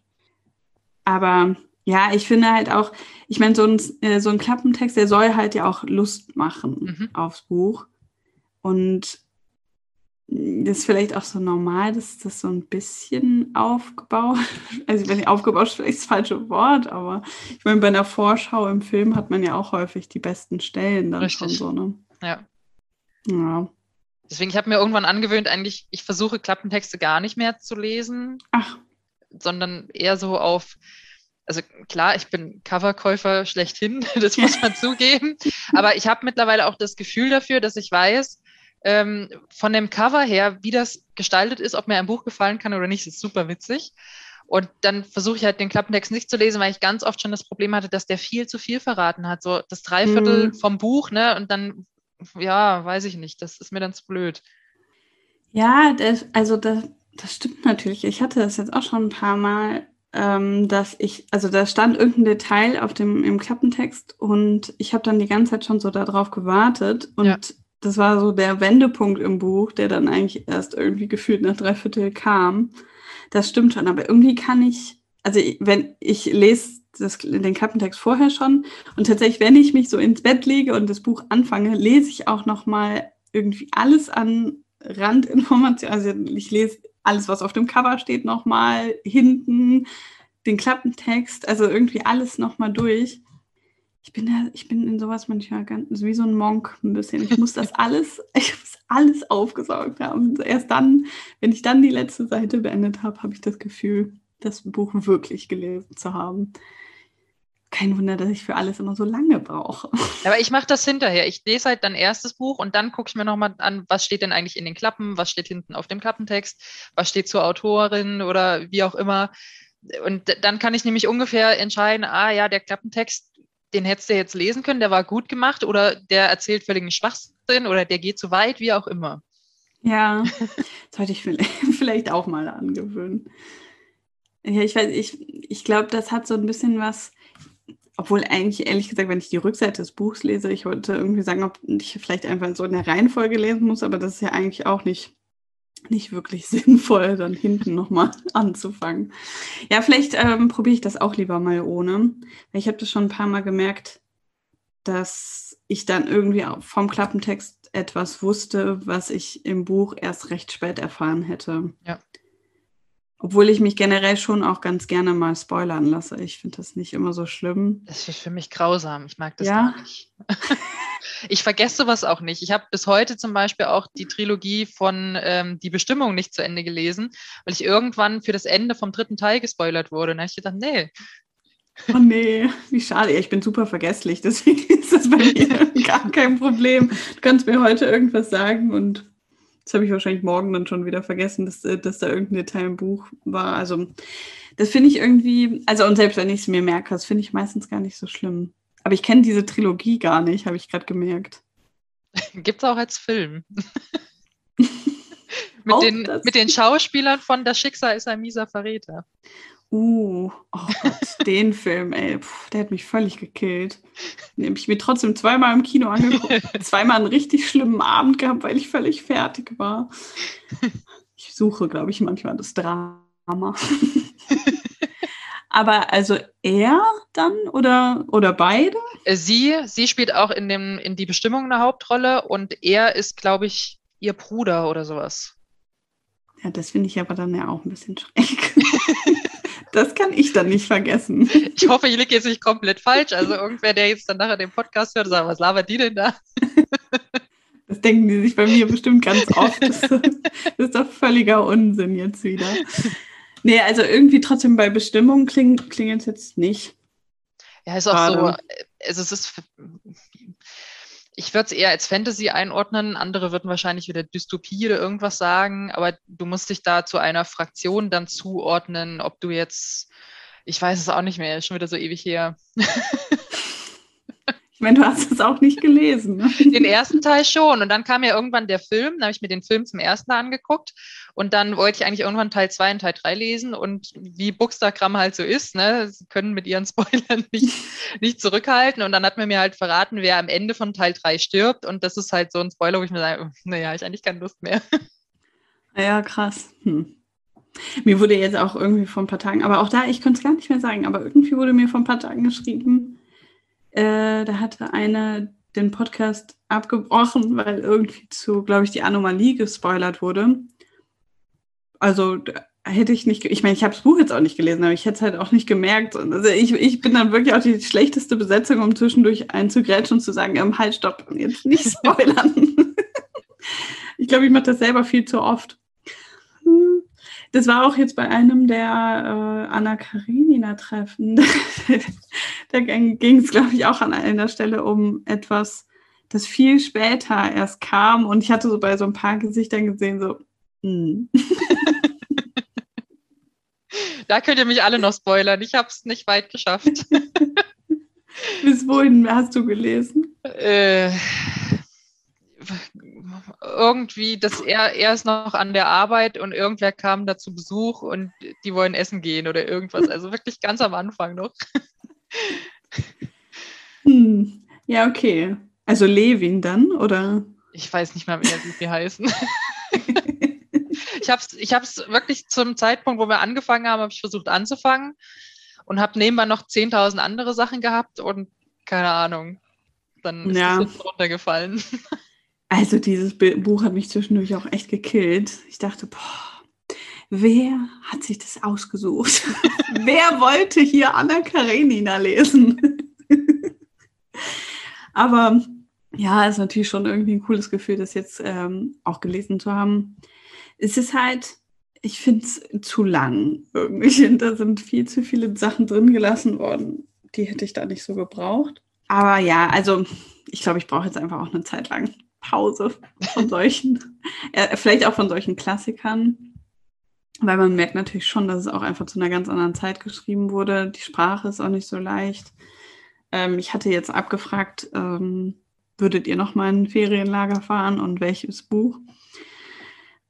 Aber ja, ich finde halt auch, ich meine, so ein, äh, so ein Klappentext, der soll halt ja auch Lust machen mhm. aufs Buch. Und das ist vielleicht auch so normal, dass das so ein bisschen aufgebaut, also ich weiß nicht, aufgebaut ist vielleicht das falsche Wort, aber ich meine, bei einer Vorschau im Film hat man ja auch häufig die besten Stellen dann Richtig. schon so, ne? Ja. Ja. Deswegen, ich habe mir irgendwann angewöhnt, eigentlich, ich versuche Klappentexte gar nicht mehr zu lesen. Ach sondern eher so auf, also klar, ich bin Coverkäufer schlechthin, das muss man zugeben, aber ich habe mittlerweile auch das Gefühl dafür, dass ich weiß, ähm, von dem Cover her, wie das gestaltet ist, ob mir ein Buch gefallen kann oder nicht, ist super witzig. Und dann versuche ich halt den Klappentext nicht zu lesen, weil ich ganz oft schon das Problem hatte, dass der viel zu viel verraten hat. So das Dreiviertel mm. vom Buch, ne? Und dann, ja, weiß ich nicht, das ist mir dann zu blöd. Ja, das, also das, das stimmt natürlich. Ich hatte das jetzt auch schon ein paar Mal, ähm, dass ich, also da stand irgendein Detail auf dem im Klappentext und ich habe dann die ganze Zeit schon so darauf gewartet und ja. Das war so der Wendepunkt im Buch, der dann eigentlich erst irgendwie gefühlt nach drei Viertel kam. Das stimmt schon, aber irgendwie kann ich, also wenn ich lese das, den Klappentext vorher schon und tatsächlich, wenn ich mich so ins Bett lege und das Buch anfange, lese ich auch noch mal irgendwie alles an Randinformationen. Also ich lese alles, was auf dem Cover steht, nochmal, hinten, den Klappentext, also irgendwie alles nochmal durch. Ich bin, da, ich bin in sowas manchmal ganz wie so ein Monk ein bisschen. Ich muss das alles, ich muss alles aufgesaugt haben. Erst dann, wenn ich dann die letzte Seite beendet habe, habe ich das Gefühl, das Buch wirklich gelesen zu haben kein Wunder, dass ich für alles immer so lange brauche. Aber ich mache das hinterher. Ich lese halt dann erstes Buch und dann gucke ich mir nochmal an, was steht denn eigentlich in den Klappen, was steht hinten auf dem Klappentext, was steht zur Autorin oder wie auch immer. Und dann kann ich nämlich ungefähr entscheiden, ah ja, der Klappentext, den hättest du jetzt lesen können, der war gut gemacht oder der erzählt völligen Schwachsinn oder der geht zu weit, wie auch immer. Ja, sollte ich vielleicht auch mal angewöhnen. Ja, ich weiß, ich, ich glaube, das hat so ein bisschen was, obwohl eigentlich, ehrlich gesagt, wenn ich die Rückseite des Buchs lese, ich wollte irgendwie sagen, ob ich vielleicht einfach so in der Reihenfolge lesen muss, aber das ist ja eigentlich auch nicht nicht wirklich sinnvoll, dann hinten nochmal anzufangen. Ja, vielleicht ähm, probiere ich das auch lieber mal ohne. Ich habe das schon ein paar Mal gemerkt, dass ich dann irgendwie vom Klappentext etwas wusste, was ich im Buch erst recht spät erfahren hätte. Ja. Obwohl ich mich generell schon auch ganz gerne mal spoilern lasse. Ich finde das nicht immer so schlimm. Das ist für mich grausam. Ich mag das Ja? gar nicht. ich vergesse sowas auch nicht. Ich habe bis heute zum Beispiel auch die Trilogie von ähm, Die Bestimmung nicht zu Ende gelesen, weil ich irgendwann für das Ende vom dritten Teil gespoilert wurde. Und da habe ich gedacht, nee, Oh nee, wie schade. Ich bin super vergesslich, deswegen ist das bei mir gar kein Problem. Du kannst mir heute irgendwas sagen und das habe ich wahrscheinlich morgen dann schon wieder vergessen, dass, äh, dass da irgendein Detail im Buch war. Also das finde ich irgendwie, also und selbst wenn ich es mir merke, das finde ich meistens gar nicht so schlimm. Aber ich kenne diese Trilogie gar nicht, habe ich gerade gemerkt. gibt es auch als Film. mit, Auch den, das? mit den Schauspielern von Das Schicksal ist ein mieser Verräter. Uh, oh Gott, den Film, ey, puh, der hat mich völlig gekillt. Den habe ich mir trotzdem zweimal im Kino angeguckt. zweimal einen richtig schlimmen Abend gehabt, weil ich völlig fertig war. Ich suche, glaube ich, manchmal das Drama. Aber also er dann oder, oder beide? Äh, Sie, sie spielt auch in, dem, in Die Bestimmung eine Hauptrolle und er ist, glaube ich, ihr Bruder oder sowas. Ja, das finde ich aber dann ja auch ein bisschen schräg. das kann ich dann nicht vergessen. Ich hoffe, ich liege jetzt nicht komplett falsch. Also irgendwer, der jetzt dann nachher den Podcast hört, sagt, was labert die denn da? Das denken die sich bei mir bestimmt ganz oft. Das, ist doch völliger Unsinn jetzt wieder. Nee, also irgendwie trotzdem bei Bestimmung kling, klingelt es jetzt nicht. Ja, ist auch so. Schade. Also es ist, ich würde es eher als Fantasy einordnen. Andere würden wahrscheinlich wieder Dystopie oder irgendwas sagen, aber du musst dich da zu einer Fraktion dann zuordnen, ob du jetzt, ich weiß es auch nicht mehr, ist schon wieder so ewig her. Ich meine, du hast es auch nicht gelesen. Ne? Den ersten Teil schon. Und dann kam ja irgendwann der Film. Dann habe ich mir den Film zum ersten Mal angeguckt. Und dann wollte ich eigentlich irgendwann Teil 2 und Teil 3 lesen. Und wie Bookstagram halt so ist, ne, sie können mit ihren Spoilern nicht, nicht zurückhalten. Und dann hat man mir halt verraten, wer am Ende von Teil 3 stirbt. Und das ist halt so ein Spoiler, wo ich mir sage, naja, ich eigentlich keine Lust mehr. Ja, krass. Hm. Mir wurde jetzt auch irgendwie vor ein paar Tagen, aber auch da, ich konnte es gar nicht mehr sagen, aber irgendwie wurde mir vor ein paar Tagen geschrieben, äh, da hatte eine den Podcast abgebrochen, weil irgendwie zu, glaube ich, die Anomalie gespoilert wurde. Also hätte ich nicht, ich meine, ich habe das Buch jetzt auch nicht gelesen, aber ich hätte es halt auch nicht gemerkt. Also ich, ich bin dann wirklich auch die schlechteste Besetzung, um zwischendurch einzugrätschen und zu sagen, ähm, halt, stopp, jetzt nicht spoilern. ich glaube, ich mache das selber viel zu oft. Hm. Das war auch jetzt bei einem der äh, Anna Karenina-Treffen. da ging es, glaube ich, auch an einer Stelle um etwas, das viel später erst kam. Und ich hatte so bei so ein paar Gesichtern gesehen, so, hm. Da könnt ihr mich alle noch spoilern. Ich habe es nicht weit geschafft. bis wohin hast du gelesen? äh, irgendwie, dass er, er ist noch an der Arbeit und irgendwer kam da zu Besuch und die wollen essen gehen oder irgendwas. Also wirklich ganz am Anfang noch. Hm. Ja, okay. Also Levin dann, oder? Ich weiß nicht mehr, wie sie heißen. ich habe es ich hab's wirklich zum Zeitpunkt, wo wir angefangen haben, habe ich versucht anzufangen und habe nebenbei noch 10.000 andere Sachen gehabt und keine Ahnung. Dann ist Ja. es jetzt runtergefallen. Also dieses Buch hat mich zwischendurch auch echt gekillt. Ich dachte, boah, wer hat sich das ausgesucht? wer wollte hier Anna Karenina lesen? Aber ja, ist natürlich schon irgendwie ein cooles Gefühl, das jetzt ähm, auch gelesen zu haben. Es ist halt, ich finde es zu lang irgendwie. Da sind viel zu viele Sachen drin gelassen worden. Die hätte ich da nicht so gebraucht. Aber ja, also ich glaube, ich brauche jetzt einfach auch eine Zeit lang Pause von solchen, äh, vielleicht auch von solchen Klassikern. Weil man merkt natürlich schon, dass es auch einfach zu einer ganz anderen Zeit geschrieben wurde. Die Sprache ist auch nicht so leicht. Ähm, ich hatte jetzt abgefragt, ähm, würdet ihr noch mal in ein Ferienlager fahren und welches Buch?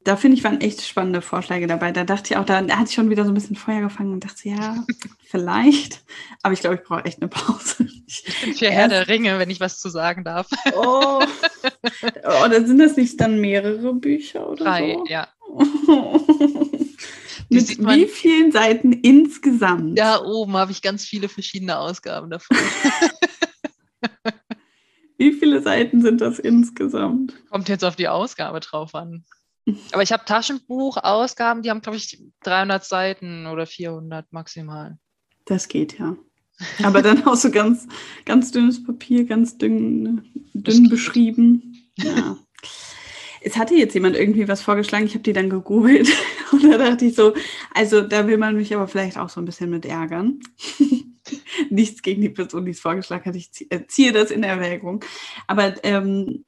Da finde ich, waren echt spannende Vorschläge dabei. Da dachte ich auch, da, da hatte ich schon wieder so ein bisschen Feuer gefangen und dachte, ja, vielleicht. Aber ich glaube, ich brauche echt eine Pause. Ich bin für Herr der Ringe, wenn ich was zu sagen darf. Oh. Oder sind das nicht dann mehrere Bücher oder Drei, so? ja. Mit wie vielen Seiten insgesamt? Da oben habe ich ganz viele verschiedene Ausgaben davon. wie viele Seiten sind das insgesamt? Kommt jetzt auf die Ausgabe drauf an. Aber ich habe Taschenbuchausgaben, die haben, glaube ich, 300 Seiten oder 400 maximal. Das geht ja. Aber dann auch so ganz, ganz dünnes Papier, ganz dünn, dünn beschrieben. Ja. Es hatte jetzt jemand irgendwie was vorgeschlagen, ich habe die dann gegoogelt und da dachte ich so, also da will man mich aber vielleicht auch so ein bisschen mit ärgern. Nichts gegen die Person, die es vorgeschlagen hat, ich ziehe das in Erwägung. Aber ähm,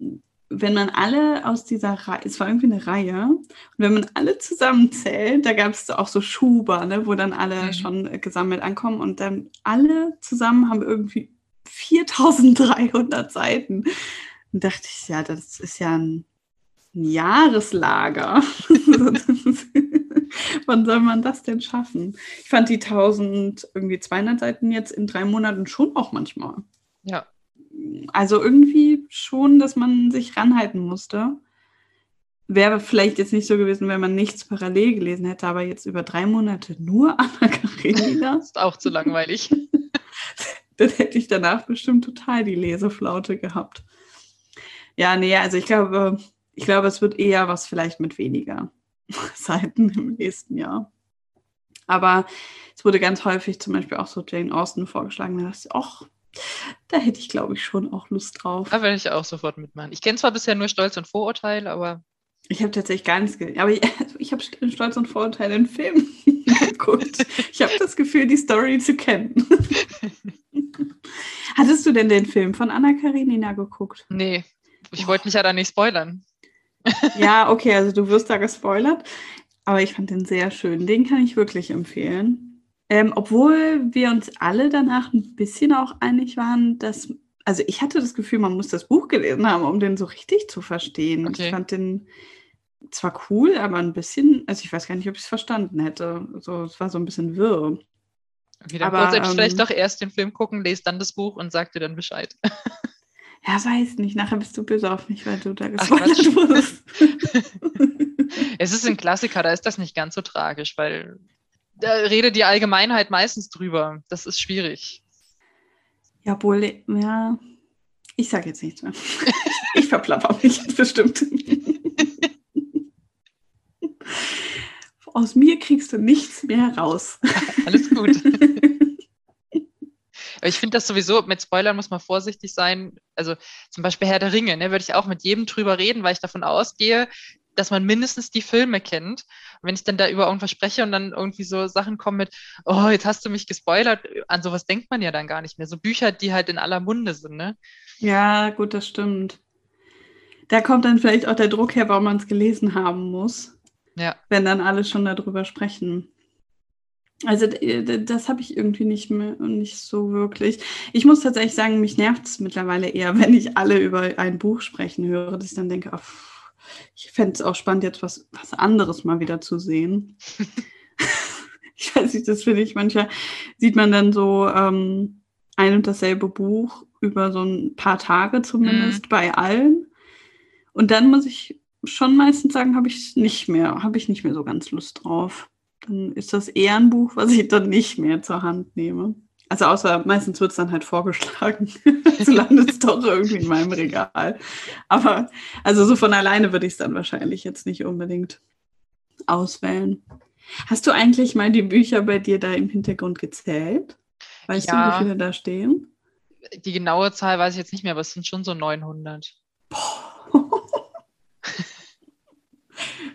wenn man alle aus dieser Reihe, es war irgendwie eine Reihe, und wenn man alle zusammenzählt, da gab es auch so Schuber, ne, wo dann alle mhm. schon gesammelt ankommen und dann alle zusammen haben irgendwie 4300 Seiten. Und dachte ich, ja, das ist ja ein, ein Jahreslager. Wann soll man das denn schaffen? Ich fand die 1000 irgendwie 200 Seiten jetzt in drei Monaten schon auch manchmal. Ja, also irgendwie schon, dass man sich ranhalten musste. Wäre vielleicht jetzt nicht so gewesen, wenn man nichts parallel gelesen hätte, aber jetzt über drei Monate nur Anna Karenina. ist auch zu langweilig. Dann hätte ich danach bestimmt total die Leseflaute gehabt. Ja, nee, also ich glaube, ich glaube, es wird eher was vielleicht mit weniger Seiten im nächsten Jahr. Aber es wurde ganz häufig zum Beispiel auch so Jane Austen vorgeschlagen. Da dachte ich, ach, da hätte ich, glaube ich, schon auch Lust drauf. Da würde ich auch sofort mitmachen. Ich kenne zwar bisher nur Stolz und Vorurteil, aber. Ich habe tatsächlich gar nichts gesehen. Aber ich, ich habe Stolz und Vorurteil in Film geguckt. Ich habe das Gefühl, die Story zu kennen. Hattest du denn den Film von Anna Karenina geguckt? Nee, ich wollte mich ja da nicht spoilern. ja, okay, also du wirst da gespoilert. Aber ich fand den sehr schön. Den kann ich wirklich empfehlen. Ähm, obwohl wir uns alle danach ein bisschen auch einig waren, dass, also ich hatte das Gefühl, man muss das Buch gelesen haben, um den so richtig zu verstehen. Okay. Ich fand den zwar cool, aber ein bisschen, also ich weiß gar nicht, ob ich es verstanden hätte. So, es war so ein bisschen wirr. Okay, dann aber, ähm, vielleicht doch erst den Film gucken, lest dann das Buch und sag dir dann Bescheid. Ja, weiß nicht. Nachher bist du böse auf mich, weil du da gespoilert wurdest. es ist ein Klassiker, da ist das nicht ganz so tragisch, weil da redet die Allgemeinheit meistens drüber. Das ist schwierig. Ja, wohl, ja. Ich sage jetzt nichts mehr. ich verplapper mich bestimmt. Aus mir kriegst du nichts mehr raus. Alles gut. ich finde das sowieso, mit Spoilern muss man vorsichtig sein. Also zum Beispiel Herr der Ringe, ne, würde ich auch mit jedem drüber reden, weil ich davon ausgehe, dass man mindestens die Filme kennt. Und wenn ich dann da über irgendwas spreche und dann irgendwie so Sachen kommen mit, oh, jetzt hast du mich gespoilert, an sowas denkt man ja dann gar nicht mehr. So Bücher, die halt in aller Munde sind, ne? Ja, gut, das stimmt. Da kommt dann vielleicht auch der Druck her, warum man es gelesen haben muss. Ja. Wenn dann alle schon darüber sprechen. Also das habe ich irgendwie nicht mehr nicht so wirklich. Ich muss tatsächlich sagen, mich nervt es mittlerweile eher, wenn ich alle über ein Buch sprechen höre, dass ich dann denke, oh, ich fände es auch spannend, jetzt was, was anderes mal wieder zu sehen. ich weiß nicht, das finde ich, manchmal sieht man dann so ähm, ein und dasselbe Buch über so ein paar Tage zumindest mhm. bei allen. Und dann muss ich schon meistens sagen, habe ich nicht mehr, habe ich nicht mehr so ganz Lust drauf. Dann ist das eher ein Buch, was ich dann nicht mehr zur Hand nehme. Also außer meistens wird es dann halt vorgeschlagen. so landet es doch irgendwie in meinem Regal. Aber also so von alleine würde ich es dann wahrscheinlich jetzt nicht unbedingt auswählen. Hast du eigentlich mal die Bücher bei dir da im Hintergrund gezählt? Weißt ja, du, wie viele da stehen? Die genaue Zahl weiß ich jetzt nicht mehr, aber es sind schon so 900.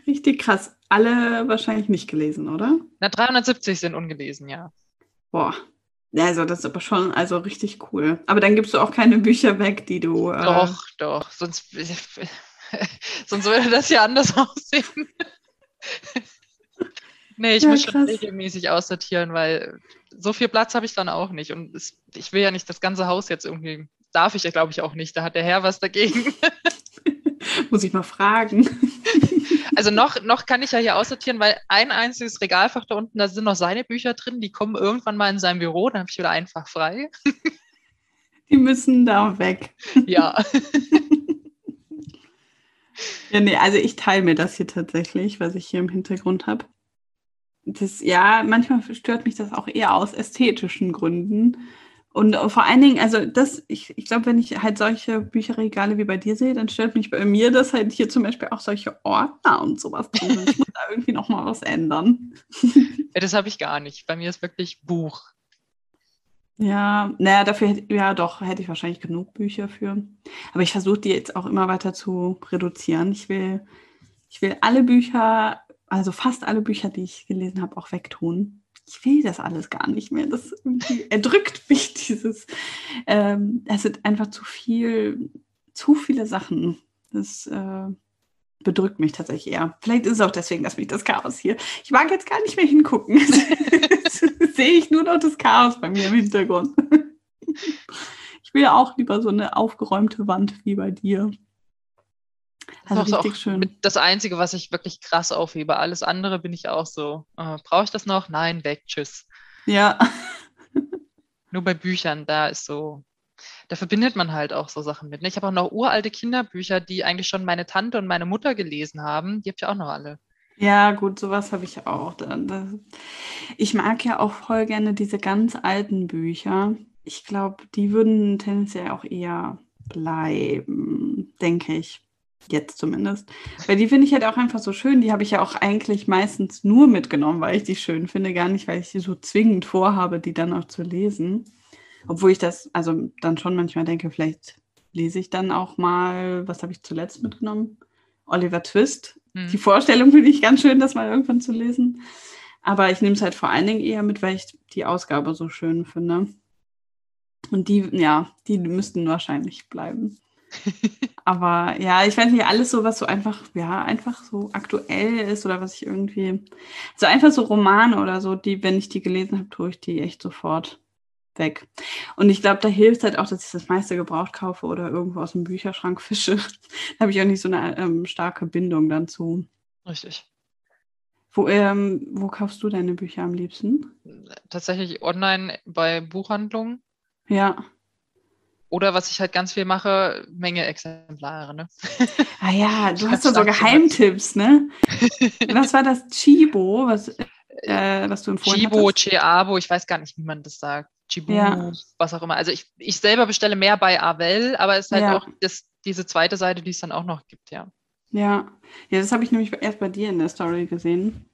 Richtig krass. Alle wahrscheinlich nicht gelesen, oder? Na, 370 sind ungelesen, ja. Boah, also das ist aber schon also richtig cool. Aber dann gibst du auch keine Bücher weg, die du. Äh doch, doch. Sonst, sonst würde das ja anders aussehen. nee, ich ja, muss schon regelmäßig aussortieren, weil so viel Platz habe ich dann auch nicht. Und es, ich will ja nicht das ganze Haus jetzt irgendwie. Darf ich ja, glaube ich, auch nicht. Da hat der Herr was dagegen. muss ich mal fragen. Also noch, noch kann ich ja hier aussortieren, weil ein einziges Regalfach da unten, da sind noch seine Bücher drin, die kommen irgendwann mal in sein Büro, dann habe ich wieder einfach frei. Die müssen da weg. Ja. ja, nee, also ich teile mir das hier tatsächlich, was ich hier im Hintergrund habe. Das, ja, manchmal stört mich das auch eher aus ästhetischen Gründen. Und vor allen Dingen, also das, ich, ich glaube, wenn ich halt solche Bücherregale wie bei dir sehe, dann stört mich bei mir, dass halt hier zum Beispiel auch solche Ordner und sowas drin sind. Ich muss da irgendwie nochmal was ändern. Ja, das habe ich gar nicht. Bei mir ist wirklich Buch. Ja, naja, dafür hätte, ja doch, hätte ich wahrscheinlich genug Bücher für. Aber ich versuche die jetzt auch immer weiter zu reduzieren. Ich will, ich will alle Bücher, also fast alle Bücher, die ich gelesen habe, auch wegtun ich will das alles gar nicht mehr. Das erdrückt mich, dieses, ähm, es sind einfach zu viel, zu viele Sachen. Das äh, bedrückt mich tatsächlich eher. Vielleicht ist es auch deswegen, dass mich das Chaos hier. Ich mag jetzt gar nicht mehr hingucken. sehe ich nur noch das Chaos bei mir im Hintergrund. ich will auch lieber so eine aufgeräumte Wand wie bei dir. Also das ist schön. das Einzige, was ich wirklich krass aufhebe. Alles andere bin ich auch so. Äh, Brauche ich das noch? Nein, weg, tschüss. Ja. Nur bei Büchern, da ist so, da verbindet man halt auch so Sachen mit. Ne? Ich habe auch noch uralte Kinderbücher, die eigentlich schon meine Tante und meine Mutter gelesen haben. Die habe ich auch noch alle. Ja, gut, sowas habe ich auch. Ich mag ja auch voll gerne diese ganz alten Bücher. Ich glaube, die würden tendenziell auch eher bleiben, denke ich. Jetzt zumindest. Weil die finde ich halt auch einfach so schön. Die habe ich ja auch eigentlich meistens nur mitgenommen, weil ich die schön finde. Gar nicht, weil ich sie so zwingend vorhabe, die dann auch zu lesen. Obwohl ich das, also dann schon manchmal denke, vielleicht lese ich dann auch mal, was habe ich zuletzt mitgenommen? Oliver Twist. Hm. Die Vorstellung finde ich ganz schön, das mal irgendwann zu lesen. Aber ich nehme es halt vor allen Dingen eher mit, weil ich die Ausgabe so schön finde. Und die, ja, die müssten wahrscheinlich bleiben. Aber ja, ich weiß nicht, alles so, was so einfach, ja, einfach so aktuell ist oder was ich irgendwie, so einfach so Romane oder so, die, wenn ich die gelesen habe, tue ich die echt sofort weg. Und ich glaube, da hilft halt auch, dass ich das meiste gebraucht kaufe oder irgendwo aus dem Bücherschrank fische. da habe ich auch nicht so eine ähm, starke Bindung dann zu. Richtig. Wo, ähm, wo kaufst du deine Bücher am liebsten? Tatsächlich online bei Buchhandlungen. Ja. Oder was ich halt ganz viel mache, Menge Exemplare. Ne? Ah ja, du hast doch so Geheimtipps, ne? was war das? Chibo, was, äh, was du empfohlen Chibo, hattest? Chiabo, ich weiß gar nicht, wie man das sagt. Chibo, ja. was auch immer. Also ich, ich selber bestelle mehr bei Avel, aber es ist halt ja. auch das, diese zweite Seite, die es dann auch noch gibt, ja. Ja, ja das habe ich nämlich erst bei dir in der Story gesehen.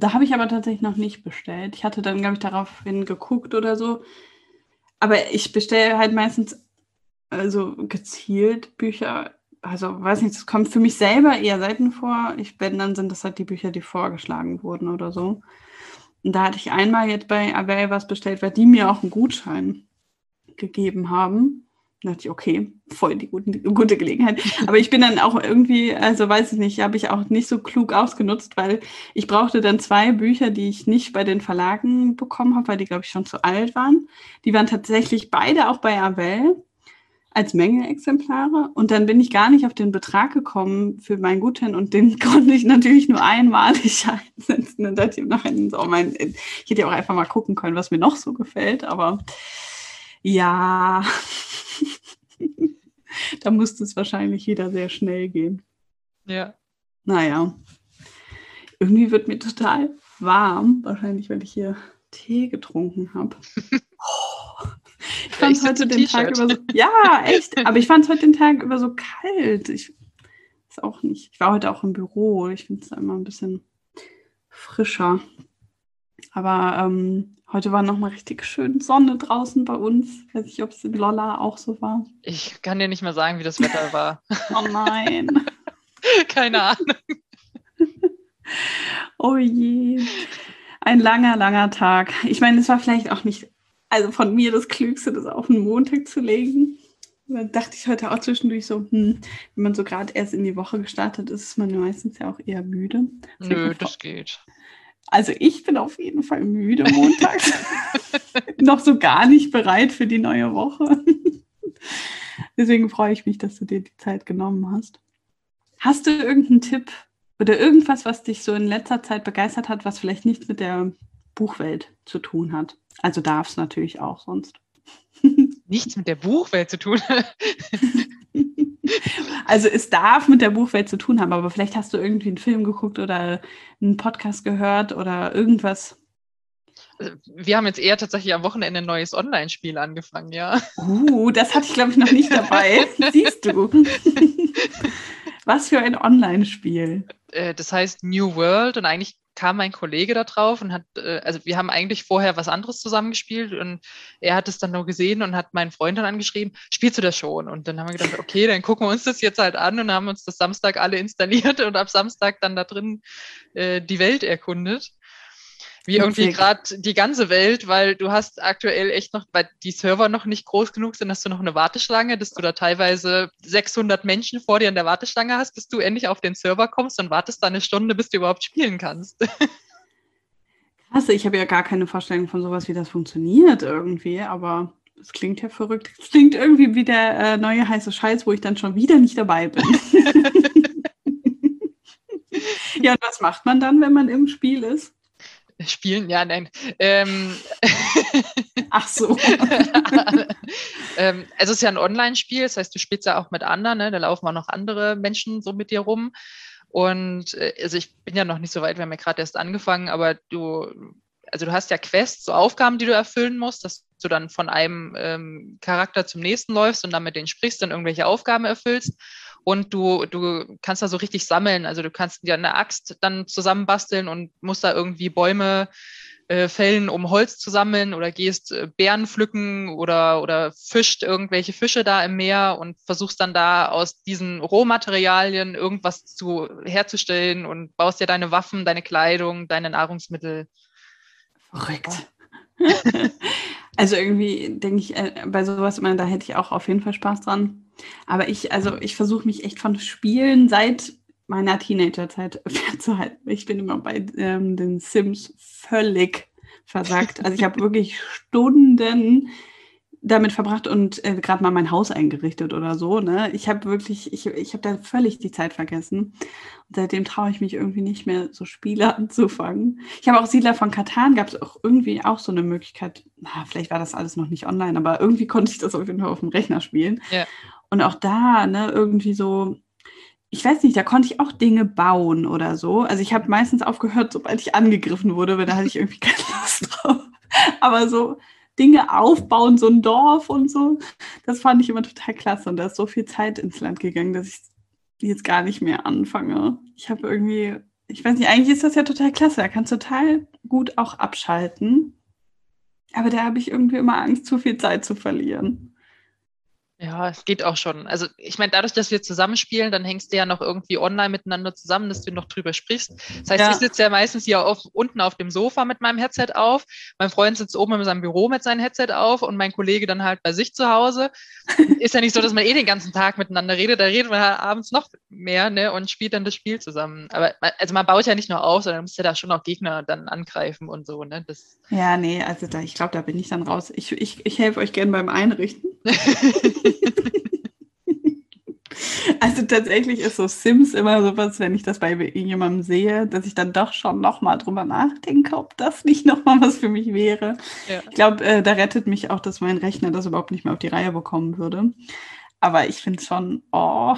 Da habe ich aber tatsächlich noch nicht bestellt. Ich hatte dann, glaube ich, daraufhin geguckt oder so. Aber ich bestelle halt meistens also gezielt Bücher, also weiß nicht, das kommt für mich selber eher selten vor. Ich, wenn, dann sind das halt die Bücher, die vorgeschlagen wurden oder so. Und da hatte ich einmal jetzt bei Avel was bestellt, weil die mir auch einen Gutschein gegeben haben. Da dachte ich, okay, voll die gute, gute Gelegenheit. Aber ich bin dann auch irgendwie, also weiß ich nicht, habe ich auch nicht so klug ausgenutzt, weil ich brauchte dann zwei Bücher, die ich nicht bei den Verlagen bekommen habe, weil die, glaube ich, schon zu alt waren. Die waren tatsächlich beide auch bei Avel als Menge-Exemplare und dann bin ich gar nicht auf den Betrag gekommen für meinen Gutschein und den konnte ich natürlich nur einmalig einsetzen. Und dachte ich nachher so, mein, ich hätte ja auch einfach mal gucken können, was mir noch so gefällt, aber ja, da musste es wahrscheinlich wieder sehr schnell gehen. Ja. Naja, irgendwie wird mir total warm, wahrscheinlich, weil ich hier Tee getrunken habe. Ich fand heute den Tag über so. Ja, echt. Aber ich fand heute den Tag über so kalt. Ich ist auch nicht. Ich war heute auch im Büro. Ich finde es immer ein bisschen frischer. Aber ähm, heute war nochmal richtig schön Sonne draußen bei uns. Ich weiß nicht, ob es in Lolla auch so war. Ich kann dir nicht mehr sagen, wie das Wetter war. oh nein. Keine Ahnung. oh je. Ein langer, langer Tag. Ich meine, es war vielleicht auch nicht also von mir das Klügste, das auf den Montag zu legen. Da dachte ich heute auch zwischendurch so, hm, wenn man so gerade erst in die Woche gestartet ist, ist man meistens ja auch eher müde. Nö, das geht. Also ich bin auf jeden Fall müde montags. Noch so gar nicht bereit für die neue Woche. Deswegen freue ich mich, dass du dir die Zeit genommen hast. Hast du irgendeinen Tipp oder irgendwas, was dich so in letzter Zeit begeistert hat, was vielleicht nichts mit der Buchwelt zu tun hat. Also darf es natürlich auch sonst. Nichts mit der Buchwelt zu tun. also es darf mit der Buchwelt zu tun haben, aber vielleicht hast du irgendwie einen Film geguckt oder einen Podcast gehört oder irgendwas. Also, wir haben jetzt eher tatsächlich am Wochenende ein neues Online-Spiel angefangen, ja. Uh, das hatte ich, glaube ich, noch nicht dabei. Siehst du. Was für ein Online-Spiel. Äh, das heißt New World und eigentlich kam mein Kollege da drauf und hat, äh, also wir haben eigentlich vorher was anderes zusammengespielt und er hat es dann nur gesehen und hat meinen Freund dann angeschrieben, spielst du das schon? Und dann haben wir gedacht, okay, dann gucken wir uns das jetzt halt an und haben uns das Samstag alle installiert und ab Samstag dann da drin äh, die Welt erkundet wie irgendwie gerade die ganze Welt, weil du hast aktuell echt noch, weil die Server noch nicht groß genug sind, hast du noch eine Warteschlange, dass du da teilweise 600 Menschen vor dir in der Warteschlange hast, bis du endlich auf den Server kommst und wartest da eine Stunde, bis du überhaupt spielen kannst. Krass, ich habe ja gar keine Vorstellung von sowas, wie das funktioniert irgendwie, aber es klingt ja verrückt. Es klingt irgendwie wie der äh, neue heiße Scheiß, wo ich dann schon wieder nicht dabei bin. ja, und was macht man dann, wenn man im Spiel ist? Spielen, ja, nein. Ähm, Ach so. ähm, also es ist ja ein Online-Spiel, das heißt, du spielst ja auch mit anderen, ne? da laufen auch noch andere Menschen so mit dir rum. Und äh, also ich bin ja noch nicht so weit, wir haben ja gerade erst angefangen, aber du, also du hast ja Quests, so Aufgaben, die du erfüllen musst, dass du dann von einem ähm, Charakter zum nächsten läufst und dann mit denen sprichst und irgendwelche Aufgaben erfüllst und du, du kannst da so richtig sammeln. Also du kannst dir eine Axt dann zusammenbasteln und musst da irgendwie Bäume äh, fällen, um Holz zu sammeln oder gehst äh, Bären pflücken oder, oder fischt irgendwelche Fische da im Meer und versuchst dann da aus diesen Rohmaterialien irgendwas zu herzustellen und baust dir deine Waffen, deine Kleidung, deine Nahrungsmittel. Verrückt. also irgendwie denke ich äh, bei sowas immer, da hätte ich auch auf jeden Fall Spaß dran. Aber ich, also ich versuche mich echt von Spielen seit meiner Teenagerzeit fernzuhalten. Ich bin immer bei ähm, den Sims völlig versagt. Also ich habe wirklich Stunden damit verbracht und äh, gerade mal mein Haus eingerichtet oder so. Ne? Ich habe wirklich, ich, ich habe da völlig die Zeit vergessen. Und seitdem traue ich mich irgendwie nicht mehr, so Spiele anzufangen. Ich habe auch Siedler von Katan, gab es auch irgendwie auch so eine Möglichkeit, na, vielleicht war das alles noch nicht online, aber irgendwie konnte ich das auf jeden Fall auf dem Rechner spielen. Ja. Und auch da, ne, irgendwie so, ich weiß nicht, da konnte ich auch Dinge bauen oder so. Also ich habe meistens aufgehört, sobald ich angegriffen wurde, weil da hatte ich irgendwie keine Lust drauf. Aber so Dinge aufbauen, so ein Dorf und so, das fand ich immer total klasse. Und da ist so viel Zeit ins Land gegangen, dass ich jetzt gar nicht mehr anfange. Ich habe irgendwie, ich weiß nicht, eigentlich ist das ja total klasse. Da kannst du total gut auch abschalten. Aber da habe ich irgendwie immer Angst, zu viel Zeit zu verlieren. Ja, es geht auch schon. Also ich meine, dadurch, dass wir zusammenspielen, dann hängst du ja noch irgendwie online miteinander zusammen, dass du noch drüber sprichst. Das heißt, ja. ich sitze ja meistens hier auf, unten auf dem Sofa mit meinem Headset auf. Mein Freund sitzt oben in seinem Büro mit seinem Headset auf und mein Kollege dann halt bei sich zu Hause. Ist ja nicht so, dass man eh den ganzen Tag miteinander redet. Da redet man halt abends noch mehr ne, und spielt dann das Spiel zusammen. Aber also man baut ja nicht nur auf, sondern man muss ja da schon auch Gegner dann angreifen und so. Ne? Das ja, nee, also da, ich glaube, da bin ich dann raus. Ich, ich, ich helfe euch gerne beim Einrichten. also tatsächlich ist so Sims immer sowas, wenn ich das bei jemandem sehe, dass ich dann doch schon nochmal drüber nachdenke, ob das nicht nochmal was für mich wäre. Ja. Ich glaube, äh, da rettet mich auch, dass mein Rechner das überhaupt nicht mehr auf die Reihe bekommen würde. Aber ich finde es schon, oh.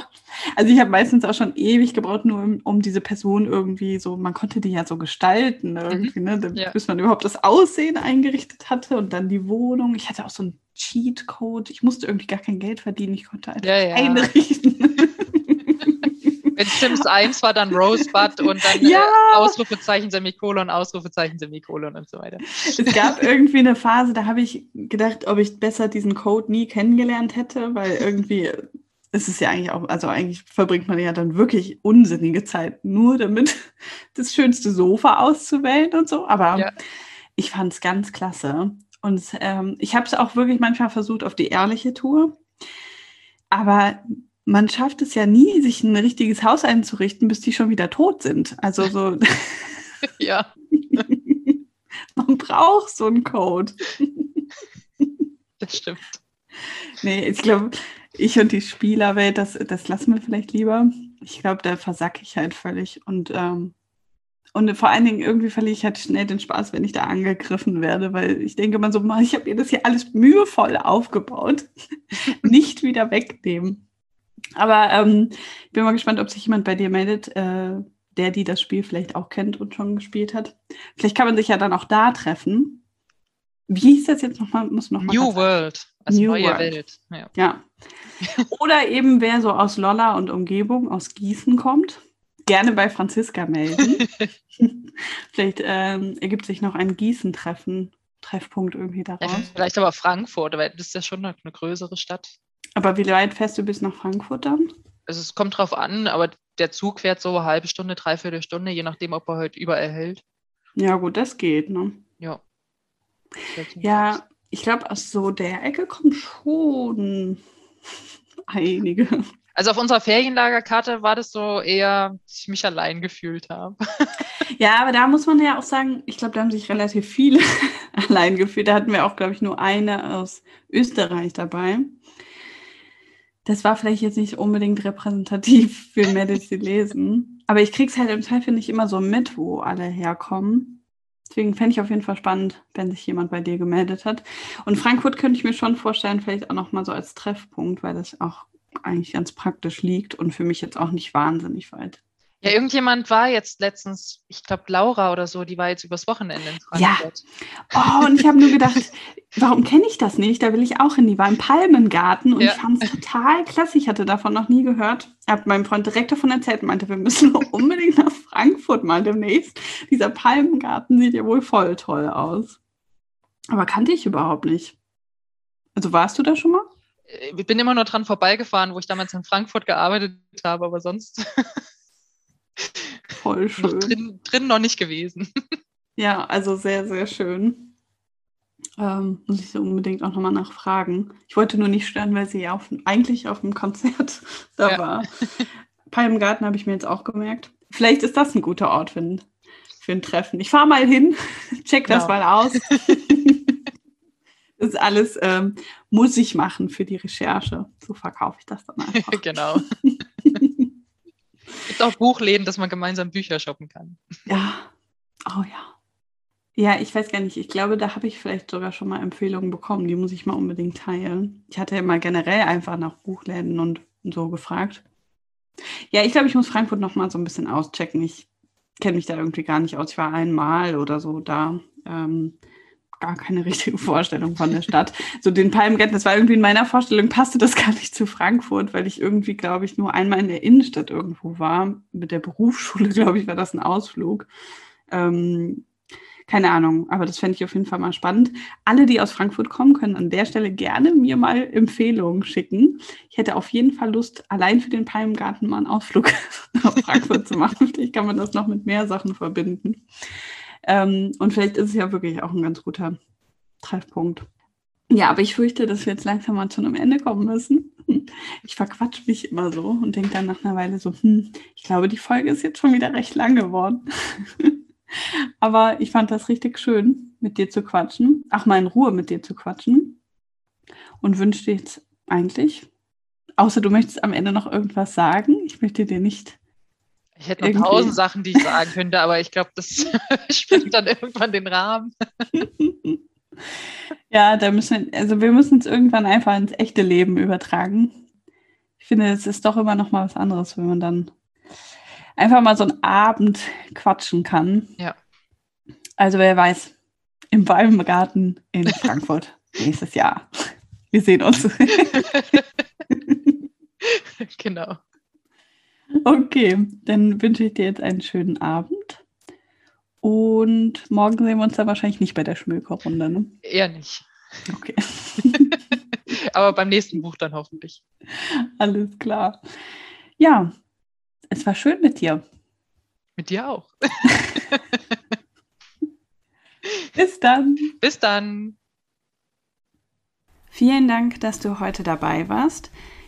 Also ich habe meistens auch schon ewig gebraucht, nur um, um, diese Person irgendwie so, man konnte die ja so gestalten, ne, irgendwie, mhm. ne, ja. bis man überhaupt das Aussehen eingerichtet hatte und dann die Wohnung. Ich hatte auch so einen Cheatcode. Ich musste irgendwie gar kein Geld verdienen, ich konnte einfach ja, ja. einrichten. Mit Sims 1 war dann Rosebud und dann ja. äh, Ausrufezeichen, Semikolon, Ausrufezeichen, Semikolon und so weiter. Es gab irgendwie eine Phase, da habe ich gedacht, ob ich besser diesen Code nie kennengelernt hätte, weil irgendwie ist es ja eigentlich auch, also eigentlich verbringt man ja dann wirklich unsinnige Zeit nur damit, das schönste Sofa auszuwählen und so. Aber ja. ich fand es ganz klasse. Und ähm, ich habe es auch wirklich manchmal versucht auf die ehrliche Tour. Aber man schafft es ja nie, sich ein richtiges Haus einzurichten, bis die schon wieder tot sind. Also so. ja. man braucht so einen Code. das stimmt. Nee, ich glaube, ich und die Spielerwelt, das, das lassen wir vielleicht lieber. ich glaube, da versacke ich halt völlig. Und, ähm, und vor allen Dingen irgendwie verliere ich halt schnell den Spaß, wenn ich da angegriffen werde, weil ich denke immer so, ich habe mir das hier alles mühevoll aufgebaut. Nicht wieder wegnehmen. Aber ähm, ich bin mal gespannt, ob sich jemand bei dir meldet, äh, der, die das Spiel vielleicht auch kennt und schon gespielt hat. Vielleicht kann man sich ja dann auch da treffen. Wie hieß das jetzt nochmal? Muss noch mal New World. Also New neue World. Welt. Ja. ja. Oder eben wer so aus Lolla und Umgebung, aus Gießen kommt, gerne bei Franziska melden. vielleicht ähm, ergibt sich noch ein Gießen-Treffen, Treffpunkt irgendwie daraus. Ja, vielleicht aber Frankfurt, weil das ist ja schon eine, eine größere Stadt. Aber wie weit fährst du bis nach Frankfurt dann? Also es kommt drauf an, aber der Zug fährt so eine halbe Stunde, dreiviertel Stunde, je nachdem, ob er heute überall hält. Ja, gut, das geht, ne? Ja. Ja, ich glaube, aus so der Ecke kommen schon einige. Also auf unserer Ferienlagerkarte war das so eher, dass ich mich allein gefühlt habe. Ja, aber da muss man ja auch sagen, ich glaube, da haben sich relativ viele allein gefühlt. Da hatten wir auch, glaube ich, nur eine aus Österreich dabei. Das war vielleicht jetzt nicht unbedingt repräsentativ für Medicine lesen. Aber ich kriege es halt im Zweifel nicht immer so mit, wo alle herkommen. Deswegen fände ich auf jeden Fall spannend, wenn sich jemand bei dir gemeldet hat. Und Frankfurt könnte ich mir schon vorstellen, vielleicht auch nochmal so als Treffpunkt, weil das auch eigentlich ganz praktisch liegt und für mich jetzt auch nicht wahnsinnig weit. Ja, irgendjemand war jetzt letztens, ich glaube Laura oder so, die war jetzt übers Wochenende in Frankfurt. Ja. Oh, und ich habe nur gedacht, warum kenne ich das nicht? Da will ich auch hin. Die war im Palmengarten und ja. ich fand es total klasse. Ich hatte davon noch nie gehört. Ich habe meinem Freund direkt davon erzählt und meinte, wir müssen unbedingt nach Frankfurt mal demnächst. Dieser Palmengarten sieht ja wohl voll toll aus. Aber kannte ich überhaupt nicht. Also warst du da schon mal? Ich bin immer nur dran vorbeigefahren, wo ich damals in Frankfurt gearbeitet habe, aber sonst Voll schön. Noch drin, drin noch nicht gewesen. Ja, also sehr, sehr schön. Ähm, muss ich so unbedingt auch nochmal nachfragen. Ich wollte nur nicht stören, weil sie ja auf, eigentlich auf dem Konzert da ja. war. Palmgarten habe ich mir jetzt auch gemerkt. Vielleicht ist das ein guter Ort für ein, für ein Treffen. Ich fahre mal hin, check das genau. mal aus. Das ist alles, ähm, muss ich machen für die Recherche. So verkaufe ich das dann einfach. genau. gibt auch Buchläden, dass man gemeinsam Bücher shoppen kann. Ja, oh ja. Ja, ich weiß gar nicht. Ich glaube, da habe ich vielleicht sogar schon mal Empfehlungen bekommen. Die muss ich mal unbedingt teilen. Ich hatte ja mal generell einfach nach Buchläden und so gefragt. Ja, ich glaube, ich muss Frankfurt noch mal so ein bisschen auschecken. Ich kenne mich da irgendwie gar nicht aus. Ich war einmal oder so da. Ähm, gar keine richtige Vorstellung von der Stadt. So den Palmgärten, das war irgendwie in meiner Vorstellung, passte das gar nicht zu Frankfurt, weil ich irgendwie, glaube ich, nur einmal in der Innenstadt irgendwo war. Mit der Berufsschule, glaube ich, war das ein Ausflug. Ähm, keine Ahnung, aber das fände ich auf jeden Fall mal spannend. Alle, die aus Frankfurt kommen, können an der Stelle gerne mir mal Empfehlungen schicken. Ich hätte auf jeden Fall Lust, allein für den Palmgarten mal einen Ausflug nach Frankfurt zu machen. Vielleicht kann man das noch mit mehr Sachen verbinden. Ähm, und vielleicht ist es ja wirklich auch ein ganz guter Treffpunkt. Ja, aber ich fürchte, dass wir jetzt langsam mal zu einem Ende kommen müssen. Ich verquatsche mich immer so und denke dann nach einer Weile so, hm, ich glaube, die Folge ist jetzt schon wieder recht lang geworden. aber ich fand das richtig schön, mit dir zu quatschen, auch mal in Ruhe mit dir zu quatschen und wünsche dir jetzt eigentlich, außer du möchtest am Ende noch irgendwas sagen, ich möchte dir nicht ich hätte noch Irgendwie. tausend Sachen, die ich sagen könnte, aber ich glaube, das springt dann irgendwann den Rahmen. ja, da müssen wir, also wir müssen es irgendwann einfach ins echte Leben übertragen. Ich finde, es ist doch immer noch mal was anderes, wenn man dann einfach mal so einen Abend quatschen kann. Ja. Also wer weiß, im Weingarten in Frankfurt nächstes Jahr. Wir sehen uns. genau. Okay, dann wünsche ich dir jetzt einen schönen Abend. Und morgen sehen wir uns dann wahrscheinlich nicht bei der Schmökerrunde, ne? Eher nicht. Okay. Aber beim nächsten Buch dann hoffentlich. Alles klar. Ja, es war schön mit dir. Mit dir auch. Bis dann. Bis dann. Vielen Dank, dass du heute dabei warst.